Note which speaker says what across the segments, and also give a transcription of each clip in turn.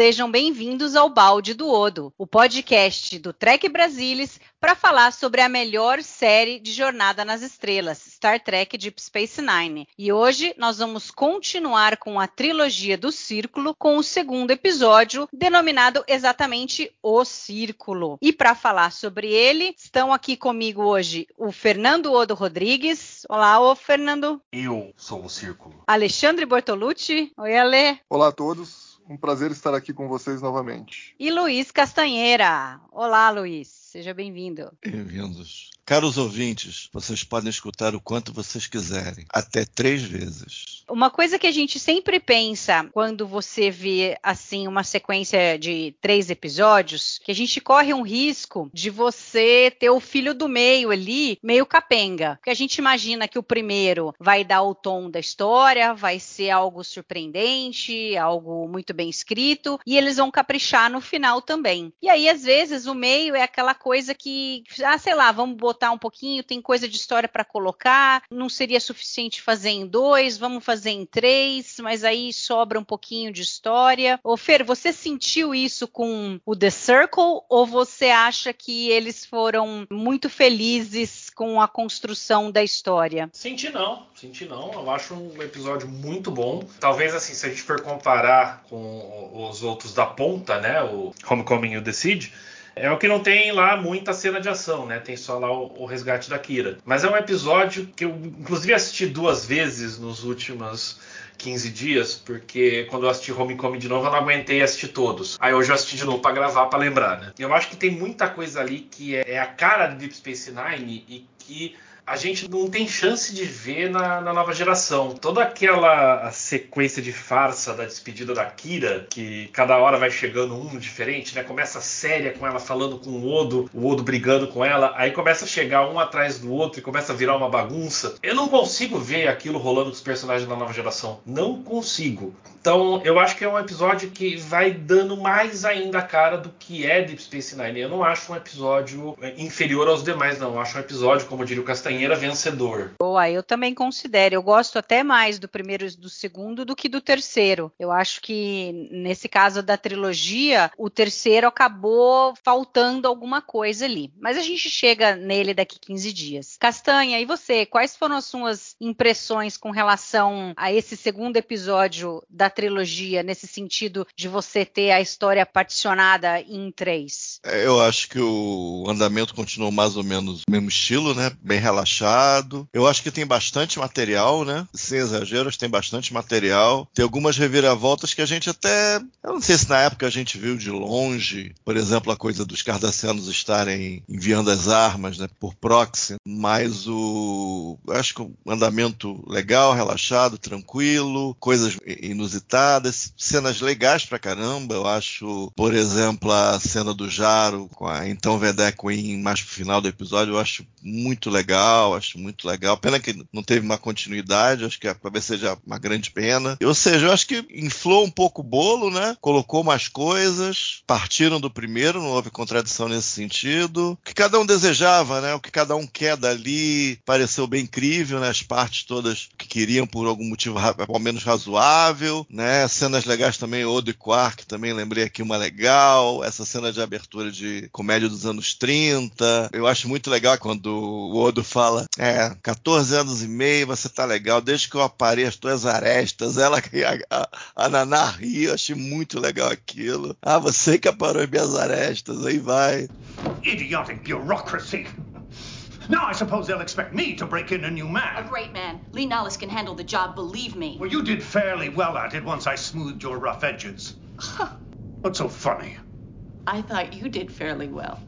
Speaker 1: Sejam bem-vindos ao Balde do Odo, o podcast do Trek Brasilis para falar sobre a melhor série de Jornada nas Estrelas, Star Trek Deep Space Nine. E hoje nós vamos continuar com a trilogia do Círculo com o segundo episódio, denominado exatamente O Círculo. E para falar sobre ele, estão aqui comigo hoje o Fernando Odo Rodrigues. Olá, ô Fernando.
Speaker 2: Eu sou o Círculo.
Speaker 1: Alexandre Bortolucci. Oi, Ale.
Speaker 3: Olá a todos. Um prazer estar aqui com vocês novamente.
Speaker 1: E Luiz Castanheira. Olá, Luiz. Seja bem-vindo.
Speaker 4: Bem-vindos. Caros ouvintes, vocês podem escutar o quanto vocês quiserem, até três vezes.
Speaker 1: Uma coisa que a gente sempre pensa quando você vê assim uma sequência de três episódios, que a gente corre um risco de você ter o filho do meio ali, meio capenga. Porque a gente imagina que o primeiro vai dar o tom da história, vai ser algo surpreendente, algo muito bem escrito, e eles vão caprichar no final também. E aí, às vezes, o meio é aquela coisa que, ah, sei lá, vamos botar um pouquinho, tem coisa de história para colocar, não seria suficiente fazer em dois, vamos fazer em três, mas aí sobra um pouquinho de história. Ô Fer, você sentiu isso com o The Circle ou você acha que eles foram muito felizes com a construção da história?
Speaker 2: Senti não, senti não. Eu acho um episódio muito bom. Talvez assim, se a gente for comparar com os outros da ponta, né, o Homecoming e o The Siege, é o que não tem lá muita cena de ação, né? Tem só lá o, o, resgate da Kira. Mas é um episódio que eu, inclusive, assisti duas vezes nos últimos 15 dias, porque quando eu assisti Homecoming de novo, eu não aguentei assistir todos. Aí hoje eu assisti de novo para gravar, para lembrar, né? Eu acho que tem muita coisa ali que é, é a cara de Deep Space Nine e que a gente não tem chance de ver na, na, nova geração. Toda aquela sequência de farsa da despedida da Kira, que cada hora vai chegando um diferente, né? Começa séria com ela falando com o Odo, o Odo brigando com ela, aí começa a chegar um atrás do outro e começa a virar uma bagunça. Eu não consigo ver aquilo rolando com os personagens da nova geração. Não consigo. Então, eu acho que é um episódio que vai dando mais ainda a cara do que é Deep Space Nine. Eu não acho um episódio inferior aos demais, não. Eu acho um episódio, como diria o Castanheira, Castanheira vencedor.
Speaker 1: Boa, eu também considero. Eu gosto até mais do primeiro e do segundo do que do terceiro. Eu acho que nesse caso da trilogia, o terceiro acabou faltando alguma coisa ali. Mas a gente chega nele daqui 15 dias. Castanha, e você? Quais foram as suas impressões com relação a esse segundo episódio da trilogia, nesse sentido de você ter a história particionada em três?
Speaker 4: É, eu acho que o andamento continuou mais ou menos o mesmo estilo, né? Bem relaxado. Eu acho que tem bastante material, né? Sem exageros, tem bastante material. Tem algumas reviravoltas que a gente até. Eu não sei se na época a gente viu de longe, por exemplo, a coisa dos cardassianos estarem enviando as armas né, por proxy, mas o. Acho que o andamento legal, relaxado, tranquilo, coisas inusitadas, cenas legais pra caramba. Eu acho, por exemplo, a cena do Jaro com a então Vedek Queen mais pro final do episódio, eu acho muito legal acho muito legal. Pena que não teve uma continuidade, acho que talvez seja uma grande pena. Ou seja, eu acho que inflou um pouco o bolo, né? Colocou mais coisas, partiram do primeiro, não houve contradição nesse sentido. O que cada um desejava, né? O que cada um quer dali pareceu bem incrível, né? As partes todas que queriam por algum motivo ao menos razoável, né? Cenas legais também, Odo e Quark, também lembrei aqui uma legal. Essa cena de abertura de comédia dos anos 30. Eu acho muito legal quando o Odo fala É, 14 anos e meio, você tá legal, desde que eu aparei as tuas arestas. Ela, a, a, a Naná ri, eu achei muito legal aquilo. Ah, você que aparou as minhas arestas, aí vai.
Speaker 5: Idiotic bureaucracy! Now I suppose they'll expect me to break in a new man.
Speaker 6: A great man. Lee Nollis can handle the job, believe me.
Speaker 5: Well, you did fairly well at it once I smoothed your rough edges. What's so funny?
Speaker 6: I thought you did fairly well.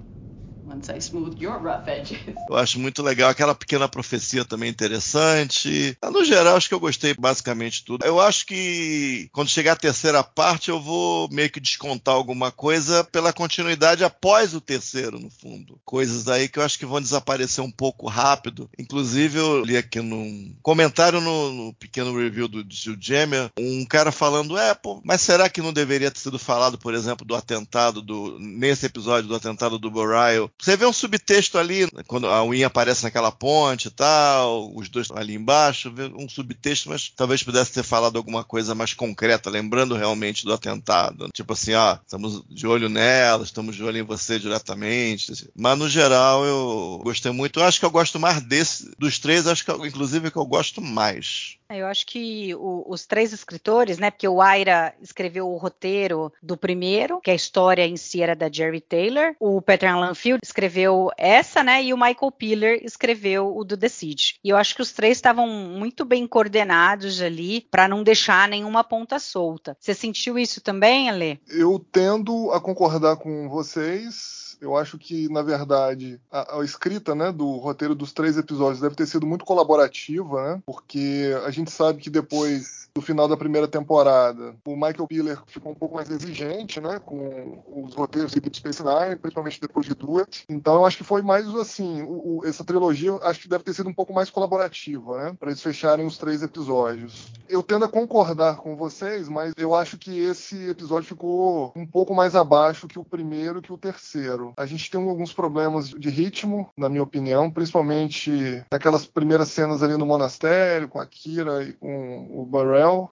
Speaker 6: Once I your rough edges.
Speaker 4: Eu acho muito legal aquela pequena profecia também interessante. No geral, acho que eu gostei basicamente tudo. Eu acho que quando chegar a terceira parte, eu vou meio que descontar alguma coisa pela continuidade após o terceiro, no fundo. Coisas aí que eu acho que vão desaparecer um pouco rápido. Inclusive, eu li aqui num comentário no, no pequeno review do Gil Jammer, um cara falando, é, pô, mas será que não deveria ter sido falado, por exemplo, do atentado do nesse episódio do atentado do Borail? Você vê um subtexto ali, quando a Win aparece naquela ponte e tal, os dois ali embaixo, um subtexto, mas talvez pudesse ter falado alguma coisa mais concreta, lembrando realmente do atentado. Tipo assim, ó, estamos de olho nela, estamos de olho em você diretamente. Mas no geral eu gostei muito. Eu acho que eu gosto mais desse, dos três, acho que inclusive que eu gosto mais.
Speaker 1: É, eu acho que o, os três escritores, né? Porque o Aira escreveu o roteiro do primeiro, que a história em si era da Jerry Taylor. O Peter Allen Field escreveu essa, né? E o Michael Piller escreveu o do Siege. E eu acho que os três estavam muito bem coordenados ali para não deixar nenhuma ponta solta. Você sentiu isso também, Ale?
Speaker 3: Eu tendo a concordar com vocês. Eu acho que, na verdade, a, a, escrita né, do roteiro dos três episódios deve ter sido muito colaborativa, né? Porque a gente sabe que depois do final da primeira temporada, o Michael Piller ficou um pouco mais exigente, né, com os roteiros de Deep Space Nine, principalmente depois de duas. Então, eu acho que foi mais assim, o, o, essa trilogia, acho que deve ter sido um pouco mais colaborativa, né, para eles fecharem os três episódios. Eu tendo a concordar com vocês, mas eu acho que esse episódio ficou um pouco mais abaixo que o primeiro, que o terceiro. A gente tem alguns problemas de ritmo, na minha opinião, principalmente naquelas primeiras cenas ali no monastério, com a Kira e com o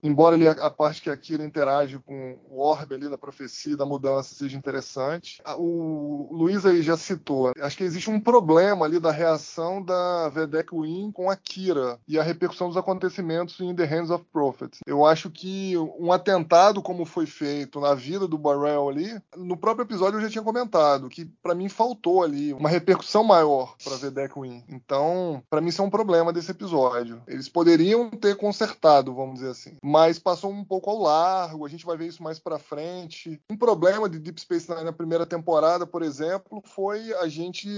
Speaker 3: Embora ele, a parte que a Kira interage com o orbe ali da profecia da mudança seja interessante. O Luiz aí já citou, acho que existe um problema ali da reação da Vedek Win com a Kira e a repercussão dos acontecimentos em The Hands of Prophets. Eu acho que um atentado como foi feito na vida do Burrell ali, no próprio episódio eu já tinha comentado que para mim faltou ali uma repercussão maior para Vedek Win. Então, para mim isso é um problema desse episódio. Eles poderiam ter consertado, vamos dizer assim assim. Mas passou um pouco ao largo, a gente vai ver isso mais para frente. Um problema de Deep Space Nine na primeira temporada, por exemplo, foi a gente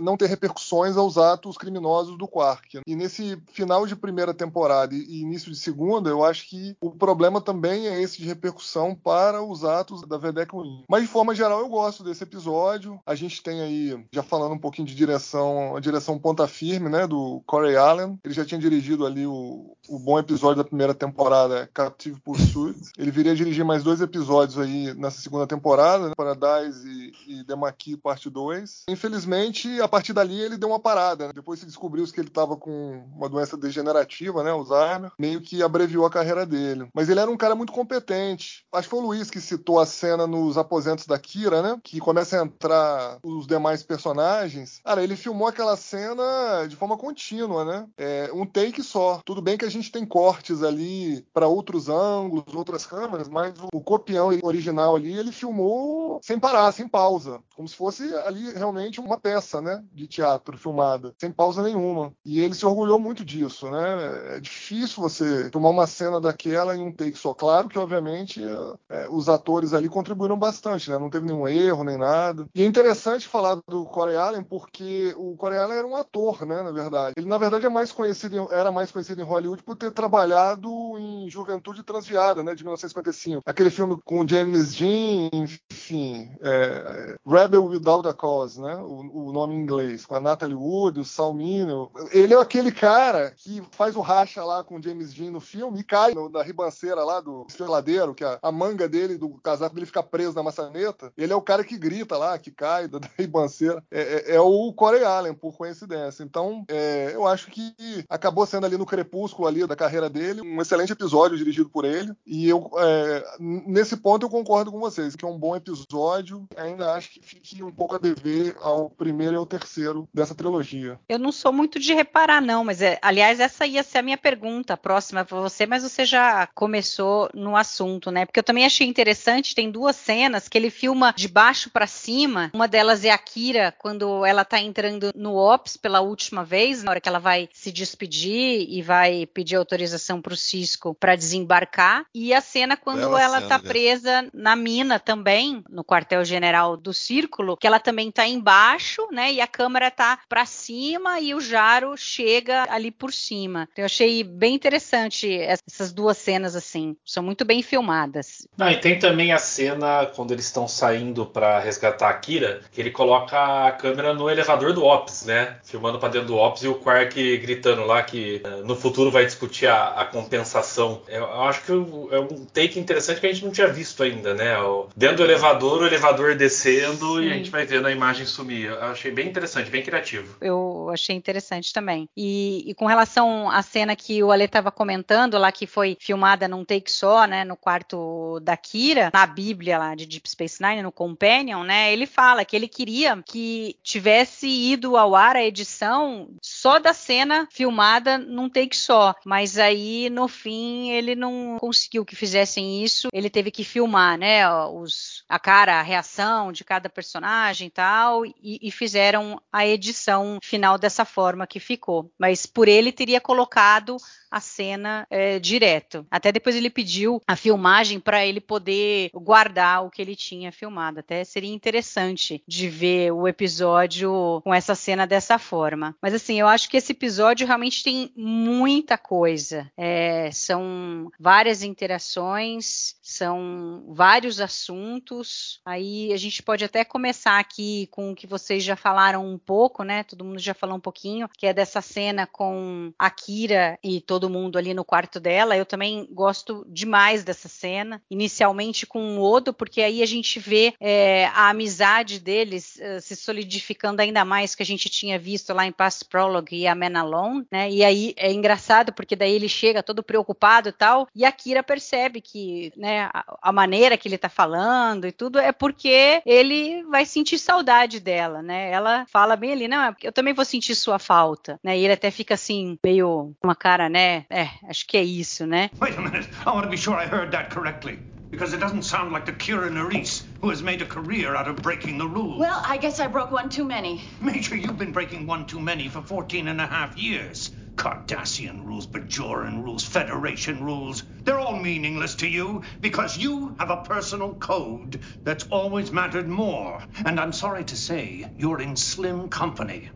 Speaker 3: não ter repercussões aos atos criminosos do Quark. E nesse final de primeira temporada e início de segunda, eu acho que o problema também é esse de repercussão para os atos da Vedek Win. Mas de forma geral eu gosto desse episódio. A gente tem aí, já falando um pouquinho de direção, a direção ponta firme, né, do Corey Allen. Ele já tinha dirigido ali o, o bom episódio da primeira temporada temporada Captive Pursuit. Ele viria a dirigir mais dois episódios aí nessa segunda temporada, né? Paradise e, e Maquis, parte 2. Infelizmente, a partir dali ele deu uma parada. Né? Depois se descobriu que ele estava com uma doença degenerativa, né? Alzheimer. Meio que abreviou a carreira dele. Mas ele era um cara muito competente. Acho que foi o Luiz que citou a cena nos aposentos da Kira, né? Que começa a entrar os demais personagens. Cara, ele filmou aquela cena de forma contínua, né? É, um take só. Tudo bem que a gente tem cortes ali para outros ângulos, outras câmeras, mas o, copião original ali ele filmou sem parar, sem pausa, como se fosse ali realmente uma peça, né, de teatro filmada, sem pausa nenhuma. E ele se orgulhou muito disso, né? É difícil você tomar uma cena daquela em um take só. Claro que obviamente é, os atores ali contribuíram bastante, né? Não teve nenhum erro nem nada. E é interessante falar do Corey Allen porque o Corey Allen era um ator, né, na verdade. Ele na verdade é mais conhecido, era mais conhecido em Hollywood por ter trabalhado em Juventude Transviada, né, de 1955. Aquele filme com James Dean, enfim, é, Rebel Without a Cause, né, o, o, nome em inglês, com a Natalie Wood, o Sal Mineo. Ele é aquele cara que faz o racha lá com James Dean no filme e cai no, na ribanceira lá do estreladeiro, que a, a, manga dele, do casaco dele fica preso na maçaneta. Ele é o cara que grita lá, que cai da, da ribanceira. É, é, é, o Corey Allen, por coincidência. Então, é, eu acho que acabou sendo ali no crepúsculo ali da carreira dele um excelente episódio dirigido por ele. E eu, é, nesse ponto, eu concordo com vocês, que é um bom episódio. Ainda acho que fique um pouco a dever ao primeiro e ao terceiro dessa trilogia.
Speaker 1: Eu não sou muito de reparar, não, mas é, aliás, essa ia ser a minha pergunta próxima para você, mas você já começou no assunto, né? Porque eu também achei interessante, tem duas cenas que ele filma de baixo para cima. Uma delas é a Kira, quando ela tá entrando no Ops pela última vez, na hora que ela vai se despedir e vai pedir autorização para o Cisco para desembarcar e a cena quando
Speaker 4: Bela
Speaker 1: ela
Speaker 4: cena,
Speaker 1: tá
Speaker 4: né?
Speaker 1: presa na mina também, no quartel-general do Círculo, que ela também tá embaixo, né? E a câmera tá para cima e o Jaro chega ali por cima. Então, eu achei bem interessante essas duas cenas assim, são muito bem filmadas.
Speaker 2: Não, e tem também a cena quando eles estão saindo pra resgatar a Kira, que ele coloca a câmera no elevador do Ops, né? Filmando pra dentro do Ops e o Quark gritando lá que eh, no futuro vai discutir a, a compensação. Eu, eu acho que é um take interessante que a gente não tinha visto ainda, né? Dentro do elevador, o elevador descendo e a
Speaker 1: Sim.
Speaker 2: gente vai vendo a imagem sumir. Eu achei bem interessante, bem criativo.
Speaker 1: Eu achei interessante também. E, e com relação à cena que o Ale estava comentando lá, que foi filmada num take só, né, no quarto da Kira, na Bíblia lá de Deep Space Nine, no Companion, né, ele fala que ele queria que tivesse ido ao ar a edição só da cena filmada num take só, mas aí no fim ele não conseguiu que fizessem isso, ele teve que filmar, né, os, a cara, a reação de cada personagem e tal, e, e fizeram a edição final dessa forma que ficou. Mas por ele teria colocado a cena é, direto. Até depois ele pediu a filmagem para ele poder guardar o que ele tinha filmado. Até seria interessante de ver o episódio com essa cena dessa forma. Mas assim, eu acho que esse episódio realmente tem muita coisa. É, são várias interações, são vários assuntos. Aí a gente pode até começar aqui com o que vocês já falaram um pouco, né? Todo mundo já falou um pouquinho, que é dessa cena com a Kira e todo mundo ali no quarto dela. Eu também gosto demais dessa cena. Inicialmente com o Odo, porque aí a gente vê é, a amizade deles eh, se solidificando ainda mais que a gente tinha visto lá em Past Prologue e a Man Alone, né? E aí é engraçado porque daí ele chega todo preocupado e tal, e a Kira percebe que, né, a, a maneira que ele tá falando e tudo é porque ele vai sentir saudade dela, né? Ela fala bem ali, não, eu também vou sentir sua falta, né? E ele até fica assim, meio uma cara, né? É, acho que é isso, né?
Speaker 5: Wait a minute. I want to be sure I heard that correctly. Because it doesn't sound like the Kira Nerys, who has made a career out of breaking the rules.
Speaker 6: Well, I guess I broke one too many.
Speaker 5: Major, you've been breaking one too many for 14 and a half years. Cardassian rules, Bajoran rules, Federation rules. They're all meaningless to you because you have a personal code that's always mattered more. And I'm sorry to say, you're in slim company.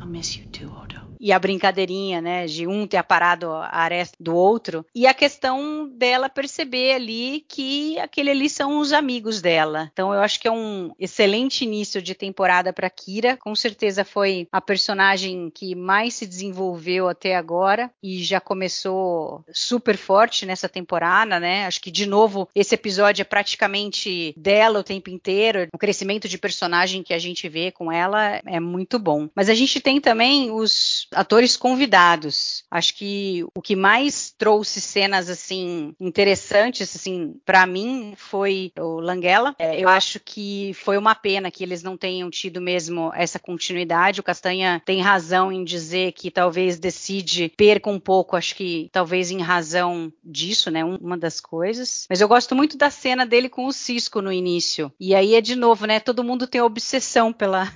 Speaker 6: I'll miss you too, Odo.
Speaker 1: E a brincadeirinha, né, de um ter aparado a aresta do outro, e a questão dela perceber ali que aquele ali são os amigos dela. Então eu acho que é um excelente início de temporada para Kira, com certeza foi a personagem que mais se desenvolveu até agora e já começou super forte nessa temporada, né? Acho que de novo esse episódio é praticamente dela o tempo inteiro, o crescimento de personagem que a gente vê com ela é muito bom. Mas a gente tem também os atores convidados. Acho que o que mais trouxe cenas assim interessantes assim para mim foi o Langella. É, eu acho que foi uma pena que eles não tenham tido mesmo essa continuidade. O Castanha tem razão em dizer que talvez decide perca um pouco, acho que talvez em razão disso, né? Uma das coisas. Mas eu gosto muito da cena dele com o Cisco no início. E aí é de novo, né? Todo mundo tem obsessão pela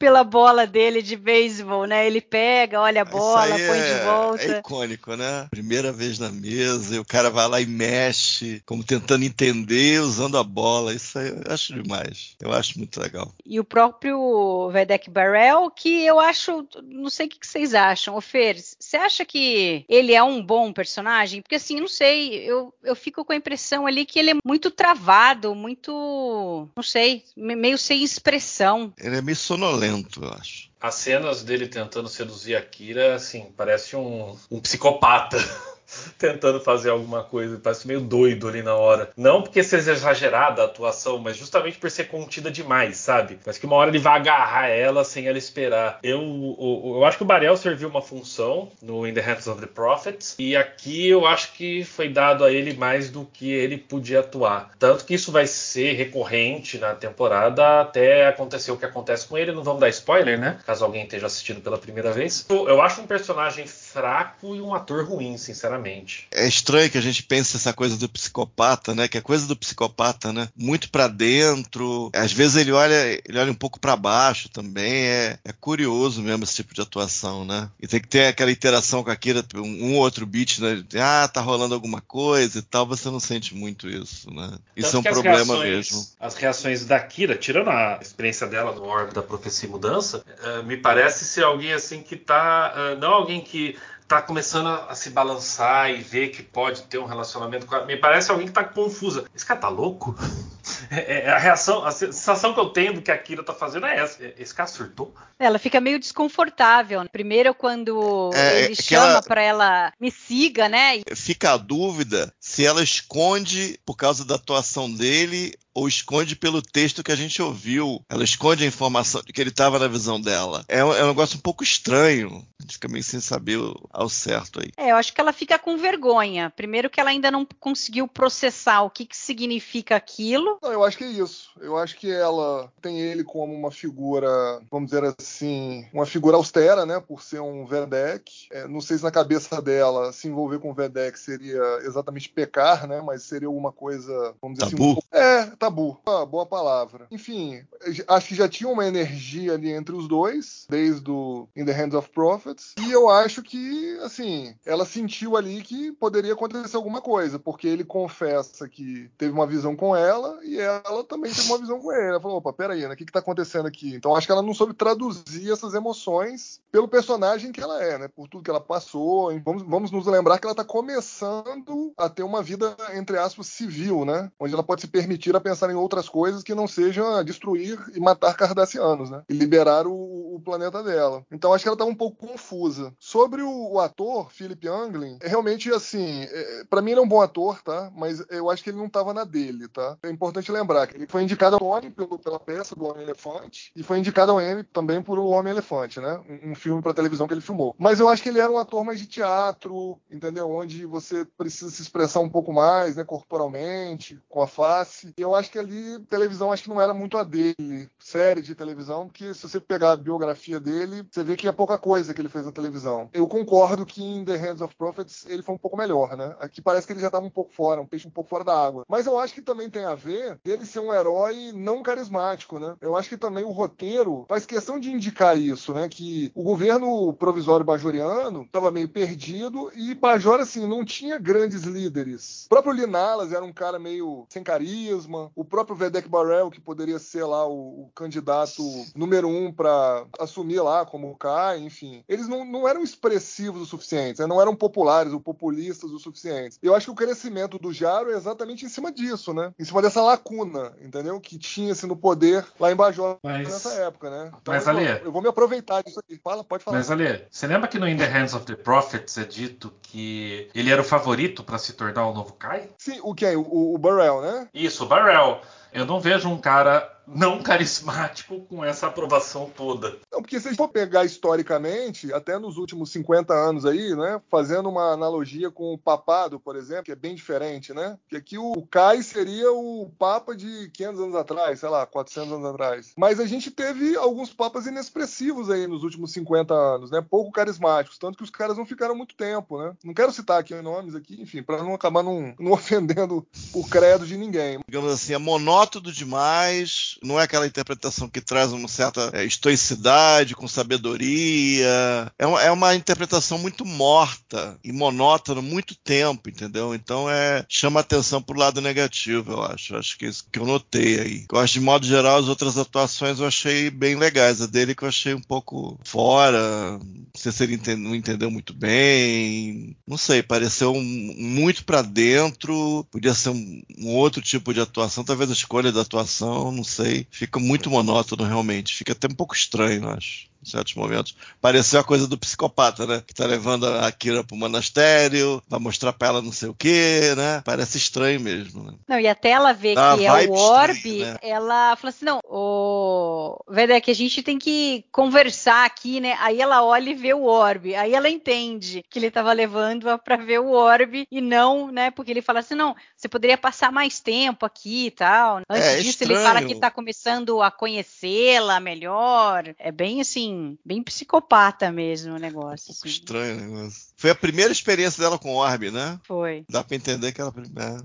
Speaker 1: pela bola dele de beisebol, né? Ele pega, olha a bola, põe
Speaker 4: é,
Speaker 1: de volta.
Speaker 4: É icônico, né? Primeira vez na mesa, e o cara vai lá e mexe, como tentando entender, usando a bola. Isso aí eu acho demais. Eu acho muito legal.
Speaker 1: E o próprio Vedek Barrel, que eu acho, não sei o que vocês acham. Ô Fer, você acha que ele é um bom personagem? Porque assim, não sei, eu, eu fico com a impressão ali que ele é muito travado, muito, não sei, meio sem expressão.
Speaker 4: Ele é meio sonolento, eu acho.
Speaker 2: As cenas dele tentando seduzir a Kira, assim, parece um, um psicopata. tentando fazer alguma coisa, parece meio doido ali na hora. Não porque seja exagerada a atuação, mas justamente por ser contida demais, sabe? Mas que uma hora ele vai agarrar ela sem ela esperar. Eu, eu, eu acho que o Barel serviu uma função no In the Hands of the Prophets, e aqui eu acho que foi dado a ele mais do que ele podia atuar. Tanto que isso vai ser recorrente na temporada até acontecer o que acontece com ele. Não vamos dar spoiler, né? Caso alguém esteja assistindo pela primeira vez. Eu, eu acho um personagem fraco e um ator ruim, sinceramente.
Speaker 4: É estranho que a gente pense essa coisa do psicopata, né? Que é coisa do psicopata, né? Muito para dentro. Às vezes ele olha, ele olha um pouco para baixo também. É, é, curioso mesmo esse tipo de atuação, né? E tem que ter aquela interação com a Kira, um, um outro beat, né? Ah, tá rolando alguma coisa e tal. Você não sente muito isso, né? Isso
Speaker 2: Tanto
Speaker 4: é um problema
Speaker 2: reações,
Speaker 4: mesmo.
Speaker 2: As reações da Kira, tirando a experiência dela no Orbe da Profecia e Mudança, uh, me parece ser alguém assim que tá. Uh, não alguém que tá começando a, se balançar e ver que pode ter um relacionamento com ela. Me parece alguém que tá confusa. Esse cara tá louco? É, é, a reação, a sensação que eu tenho do que a Kira tá fazendo é essa. Esse cara surtou?
Speaker 1: Ela fica meio desconfortável. Primeiro, quando é, ele chama ela... para ela me siga, né?
Speaker 4: Fica a dúvida se ela esconde por causa da atuação dele ou esconde pelo texto que a gente ouviu. Ela esconde a informação de que ele estava na visão dela. É um, é um, negócio um pouco estranho. A gente fica meio sem saber ao certo aí.
Speaker 1: É, eu acho que ela fica com vergonha. Primeiro que ela ainda não conseguiu processar o que, que significa aquilo.
Speaker 3: Não, eu acho que é isso. Eu acho que ela tem ele como uma figura, vamos dizer assim, uma figura austera, né? Por ser um Vedek. É, não sei se na cabeça dela se envolver com o Vedek seria exatamente pecar, né? Mas seria alguma coisa, vamos dizer
Speaker 4: tabu.
Speaker 3: assim. É, tabu. Uma boa palavra. Enfim, acho que já tinha uma energia ali entre os dois, desde o In the Hands of Prophets. E eu acho que, assim, ela sentiu ali que poderia acontecer alguma coisa, porque ele confessa que teve uma visão com ela e ela também teve uma visão com ele. Ela falou: opa, peraí, né? O que, que tá acontecendo aqui? Então acho que ela não soube traduzir essas emoções pelo personagem que ela é, né? Por tudo que ela passou. Vamos, vamos nos lembrar que ela tá começando a ter uma vida, entre aspas, civil, né? Onde ela pode se permitir a pensar em outras coisas que não sejam destruir e matar cardassianos, né? E liberar o, o planeta dela. Então acho que ela tá um pouco confusa. Sobre o, o ator, Philip Anglin, é realmente assim, é, para mim ele é um bom ator, tá? Mas eu acho que ele não tava na dele, tá? É importante lembrar que ele foi indicado ao Tony pela peça do Homem-Elefante e foi indicado ao Emmy também por O Homem-Elefante, né? Um, um filme para televisão que ele filmou. Mas eu acho que ele era um ator mais de teatro, entendeu? Onde você precisa se expressar um pouco mais, né? Corporalmente, com a face. Eu acho que ali, televisão, acho que não era muito a dele. Série de televisão, porque se você pegar a biografia dele, você vê que é pouca coisa que ele fez na televisão. Eu concordo que em The Hands of Prophets ele foi um pouco melhor, né? Aqui parece que ele já estava um pouco fora, um peixe um pouco fora da água. Mas eu acho que também tem a ver dele ser um herói não carismático, né? Eu acho que também o roteiro faz questão de indicar isso, né? Que o governo provisório bajoriano estava meio perdido e Bajor, assim, não tinha grandes líderes. O próprio Linalas era um cara meio sem carisma. O próprio Vedek Barrel, que poderia ser lá o, o candidato número um para assumir lá como Kai, enfim. Eles não, não eram expressivos o suficiente, né? não eram populares ou populistas o suficiente. Eu acho que o crescimento do Jaro é exatamente em cima disso, né? Em cima dessa lacuna, entendeu? Que tinha-se no poder lá em Bajor
Speaker 2: mas,
Speaker 3: nessa época, né?
Speaker 2: Então, mas, Ali,
Speaker 3: eu, eu vou me aproveitar disso aqui. Fala, pode falar.
Speaker 2: Mas, Ali, você lembra que no In the Hands of the Prophets é dito que ele era o favorito para se tornar o novo Kai?
Speaker 3: Sim, o quem? O, o Burrell, né?
Speaker 2: Isso, o Eu não vejo um cara não carismático com essa aprovação toda.
Speaker 3: Não, porque se a gente for pegar historicamente, até nos últimos 50 anos aí, né, fazendo uma analogia com o papado, por exemplo, que é bem diferente, né? Que aqui o Kai seria o papa de 500 anos atrás, sei lá, 400 anos atrás. Mas a gente teve alguns papas inexpressivos aí nos últimos 50 anos, né? Pouco carismáticos, tanto que os caras não ficaram muito tempo, né? Não quero citar aqui nomes aqui, enfim, para não acabar não, não ofendendo o credo de ninguém.
Speaker 4: Digamos assim, é monótono demais, não é aquela interpretação que traz uma certa é, estoicidade, com sabedoria. É uma, é uma, interpretação muito morta e monótona muito tempo, entendeu? Então é chama atenção pro lado negativo, eu acho. Acho que é isso que eu notei aí. Eu acho, de modo geral, as outras atuações eu achei bem legais. A dele que eu achei um pouco fora. Não sei se ele não entendeu muito bem. Não sei, pareceu um, muito para dentro. Podia ser um, um outro tipo de atuação, talvez a escolha da atuação, não sei sei. Fica muito monótono, realmente. Fica até um pouco estranho, acho em certos momentos. Pareceu a coisa do psicopata, né? Que tá levando a Kira pro monastério, vai mostrar pra ela não sei o quê, né? Parece estranho mesmo, né?
Speaker 1: Não, e até ela ver Dá que é o orbe, né? ela fala assim, não, o Vedek, a gente tem que conversar aqui, né? Aí ela olha e vê o orbe, aí ela entende que ele tava levando-a pra ver o orbe e não, né? Porque ele fala assim, não, você poderia passar mais tempo aqui e tal. Antes
Speaker 4: é,
Speaker 1: disso,
Speaker 4: estranho.
Speaker 1: ele fala que tá começando a conhecê-la melhor. É bem assim, bem psicopata mesmo o negócio.
Speaker 4: Um
Speaker 1: assim.
Speaker 4: estranho o negócio. Foi a primeira experiência dela com Orbe, né?
Speaker 1: Foi.
Speaker 4: Dá pra entender que ela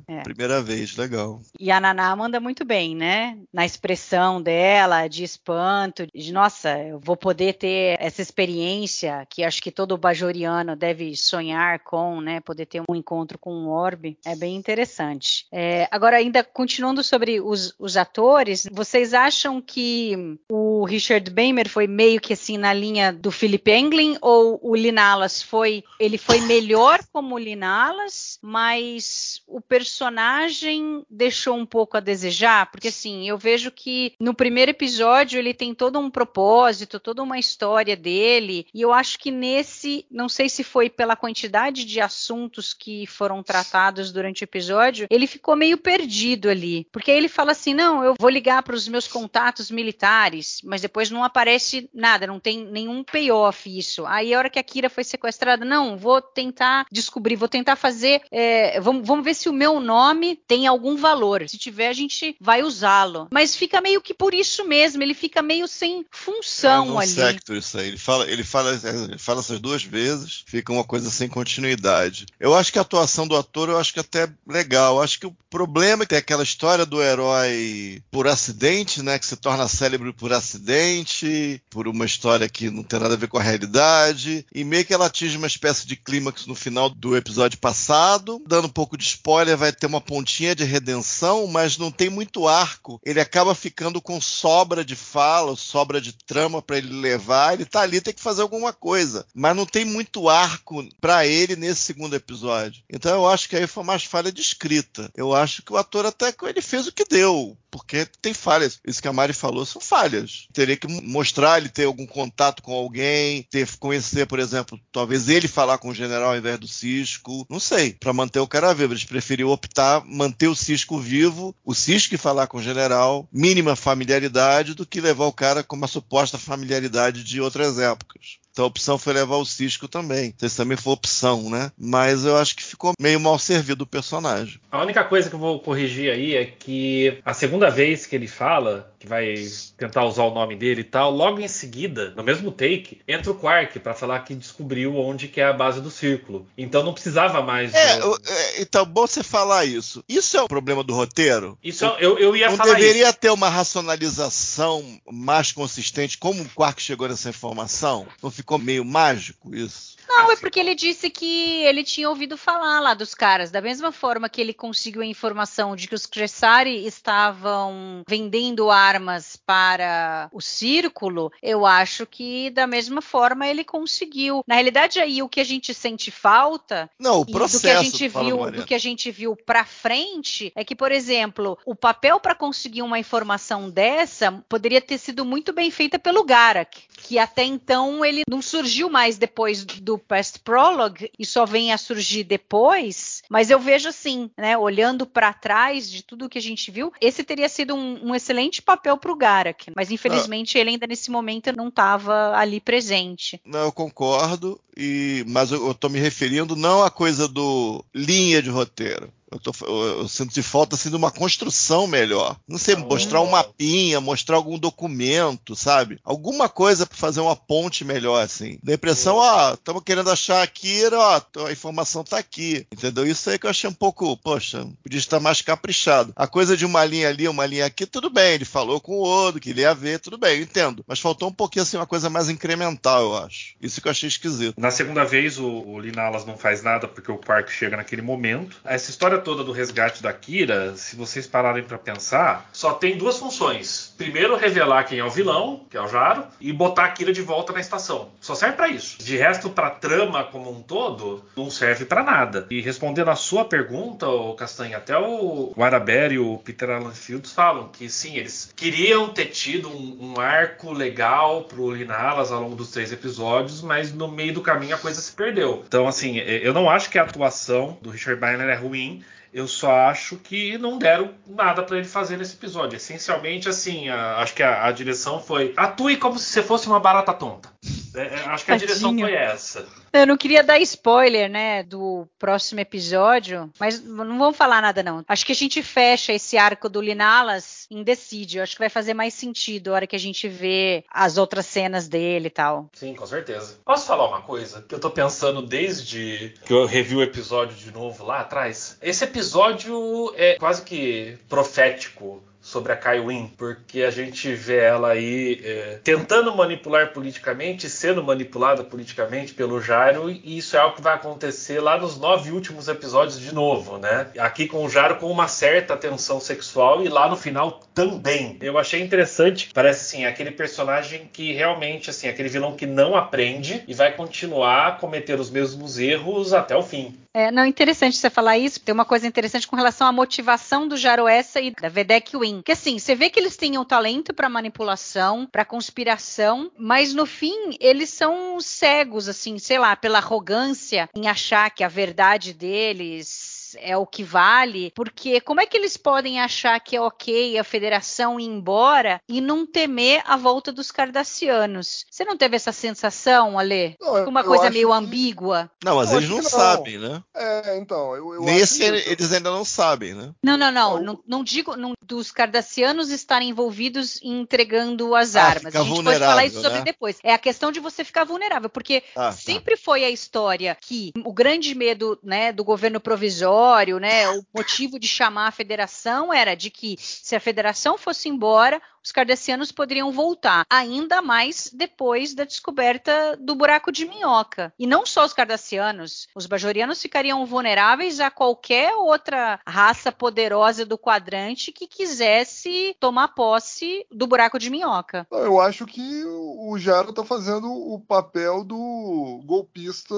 Speaker 4: é,
Speaker 1: É.
Speaker 4: primeira vez, legal.
Speaker 1: E a Naná manda muito bem, né? Na expressão dela, de espanto, de nossa, eu vou poder ter essa experiência que acho que todo bajoriano deve sonhar com, né? Poder ter um encontro com um orbe. É bem interessante. É, agora, ainda continuando sobre os, os atores, vocês acham que o Richard Beimer foi meio que assim na linha do Philip Englin ou o Linalas foi ele foi melhor como Linalas, mas o personagem deixou um pouco a desejar, porque assim, eu vejo que no primeiro episódio ele tem todo um propósito, toda uma história dele, e eu acho que nesse, não sei se foi pela quantidade de assuntos que foram tratados durante o episódio, ele ficou meio perdido ali, porque ele fala assim: "Não, eu vou ligar para os meus contatos militares", mas depois não aparece nada, não tem nenhum payoff isso. Aí a hora que a Kira foi sequestrada, não, vou tentar descobrir, vou tentar fazer, é, vamos, vamos ver se o meu nome tem algum valor. Se tiver, a gente vai usá-lo. Mas fica meio que por isso mesmo, ele fica meio sem função
Speaker 4: é um
Speaker 1: ali.
Speaker 4: secto isso aí. Ele fala, ele fala, ele fala essas duas vezes, fica uma coisa sem continuidade. Eu acho que a atuação do ator, eu acho que até é legal. Eu acho que o problema é que tem aquela história do herói por acidente, né, que se torna célebre por acidente, por uma história que não tem nada a ver com a realidade, e meio que ela atinge uma espécie de clímax no final do episódio passado, dando um pouco de spoiler, vai ter uma pontinha de redenção, mas não tem muito arco. Ele acaba ficando com sobra de fala, sobra de trama para ele levar, ele tá ali, tem que fazer alguma coisa, mas não tem muito arco para ele nesse segundo episódio. Então eu acho que aí foi mais falha de escrita. Eu acho que o ator até ele fez o que deu, porque tem falhas. Isso que a Mari falou são falhas. Teria que mostrar ele ter algum contato com alguém, ter conhecer, por exemplo, talvez ele falar com o general ao invés do Cisco, não sei, para manter o cara vivo. Eles preferiram optar manter o Cisco vivo, o Cisco falar com o general, mínima familiaridade do que levar o cara com uma suposta familiaridade de outras épocas. Então a opção foi levar o Cisco também. Não sei se também foi opção, né? Mas eu acho que ficou meio mal servido o personagem.
Speaker 2: A única coisa que eu vou corrigir aí é que a segunda vez que ele fala, que vai tentar usar o nome dele e tal, logo em seguida, no mesmo take, entra o Quark para falar que descobriu onde que é a base do círculo. Então não precisava mais.
Speaker 4: É,
Speaker 2: do...
Speaker 4: é então bom você falar isso. Isso é o problema do roteiro?
Speaker 2: Isso eu, eu ia
Speaker 4: não
Speaker 2: falar
Speaker 4: deveria
Speaker 2: isso.
Speaker 4: ter uma racionalização mais consistente como o Quark chegou nessa informação? Não ficou meio mágico isso?
Speaker 1: Não, é porque ele disse que ele tinha ouvido falar lá dos caras. Da mesma forma que ele conseguiu a informação de que os Cressari estavam vendendo armas para o círculo, eu acho que da mesma forma ele conseguiu. Na realidade, aí o que a gente sente falta
Speaker 4: Não, o processo.
Speaker 1: do que a gente viu, do que a gente viu para frente é que, por exemplo, o papel para conseguir uma informação dessa poderia ter sido muito bem feita pelo Garak, que até então ele não surgiu mais depois do Past Prologue e só vem a surgir depois. Mas eu vejo assim, né, olhando para trás de tudo que a gente viu, esse teria sido um, um excelente papel para o Garak. Mas infelizmente ele ainda nesse momento não estava ali presente.
Speaker 4: Não, eu concordo, e, mas eu, tô me referindo não à coisa do linha de roteiro. Eu, tô, eu, eu sinto de falta assim, de uma construção melhor. Não sei, mostrar um mapinha, mostrar algum documento, sabe? Alguma coisa para fazer uma ponte melhor, assim. Da impressão, ó, estamos querendo achar aqui, ó, a informação tá aqui. Entendeu? Isso aí que eu achei um pouco, poxa, podia estar mais caprichado. A coisa de uma linha ali, uma linha aqui, tudo bem. Ele falou com o outro, que ele ia ver, tudo bem, eu entendo. Mas faltou um pouquinho assim, uma coisa mais incremental, eu acho. Isso que eu achei esquisito.
Speaker 2: Na segunda vez, o, o Linalas não faz nada porque o Quark chega naquele momento. Essa história toda do resgate da Kira, se vocês pararem para pensar, só tem duas funções. Primeiro, revelar quem é o vilão, que é o Jaro, e botar a Kira de volta na estação. Só serve para isso. De resto, pra trama como um todo, não serve para nada. E respondendo a sua pergunta, o Castanha, até o Arabelle e o Peter Alan Fields falam que sim, eles queriam ter tido um, um arco legal pro Linalas ao longo dos três episódios, mas no meio do caminho a coisa se perdeu. Então, assim, eu não acho que a atuação do Richard Biner é ruim. Eu só acho que não deram nada para ele fazer nesse episódio. Essencialmente, assim, a- acho que a, a direção foi atue como se você fosse uma barata tonta. É, é, acho que a direção
Speaker 1: Tadinho.
Speaker 2: foi essa.
Speaker 1: Eu não queria dar spoiler, né, do próximo episódio, mas não vamos falar nada não. Acho que a gente fecha esse arco do Linalas em Decide. Eu acho que vai fazer mais sentido a hora que a gente vê as outras cenas dele e tal.
Speaker 2: Sim, com certeza. Posso falar uma coisa que eu tô pensando desde que eu revi o episódio de novo lá atrás? Esse episódio é quase que profético sobre a Kai Wynn, porque a gente vê ela aí é, tentando manipular politicamente, sendo manipulada politicamente pelo Jairo, e isso é algo que vai acontecer lá nos nove últimos episódios de novo, né? Aqui com o Jairo com uma certa tensão sexual e lá no final também. Eu achei interessante, parece assim, aquele personagem que realmente, assim, aquele vilão que não aprende e vai continuar a cometer os mesmos erros até o fim.
Speaker 1: É, não, interessante você falar isso. Tem uma coisa interessante com relação à motivação do Jaroessa e da Vedek Win. Que assim, você vê que eles têm talento para manipulação, para conspiração, mas no fim eles são cegos, assim, sei lá, pela arrogância em achar que a verdade deles é o que vale, porque como é que eles podem achar que é ok a federação ir embora e não temer a volta dos cardassianos? Você não teve essa sensação, Ale?
Speaker 3: Não,
Speaker 1: Uma coisa meio
Speaker 3: que-
Speaker 1: ambígua?
Speaker 4: Não, mas
Speaker 3: Eu
Speaker 4: eles não,
Speaker 3: não.
Speaker 4: sabem, né?
Speaker 3: É, então, eu, eu
Speaker 4: Nesse eles ainda não sabem, né?
Speaker 1: Não, não, não.
Speaker 3: Eu-
Speaker 1: Não, não digo não, dos cardassianos estarem envolvidos em entregando as
Speaker 4: Ah,
Speaker 1: armas.
Speaker 4: fica
Speaker 1: A gente pode
Speaker 4: vulnerável,
Speaker 1: falar isso sobre
Speaker 4: né?
Speaker 1: depois. É a questão de você ficar vulnerável, porque
Speaker 4: Ah, tá.
Speaker 1: sempre foi a história que o grande medo né, do governo provisório, né, o motivo de chamar a federação era de que se a federação fosse embora, os cardassianos poderiam voltar, ainda mais depois da descoberta do buraco de minhoca. E não só os cardassianos, os bajorianos ficariam vulneráveis a qualquer outra raça poderosa do quadrante que quisesse tomar posse do buraco de minhoca.
Speaker 3: Eu acho que o Jaro tá fazendo o papel do golpista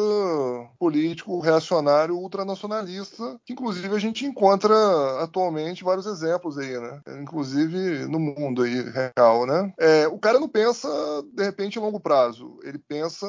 Speaker 3: político, reacionário, ultranacionalista, que inclusive a gente encontra atualmente vários exemplos aí, né? Inclusive no mundo aí, real, né? É, o cara não pensa, de repente, em longo prazo. Ele pensa,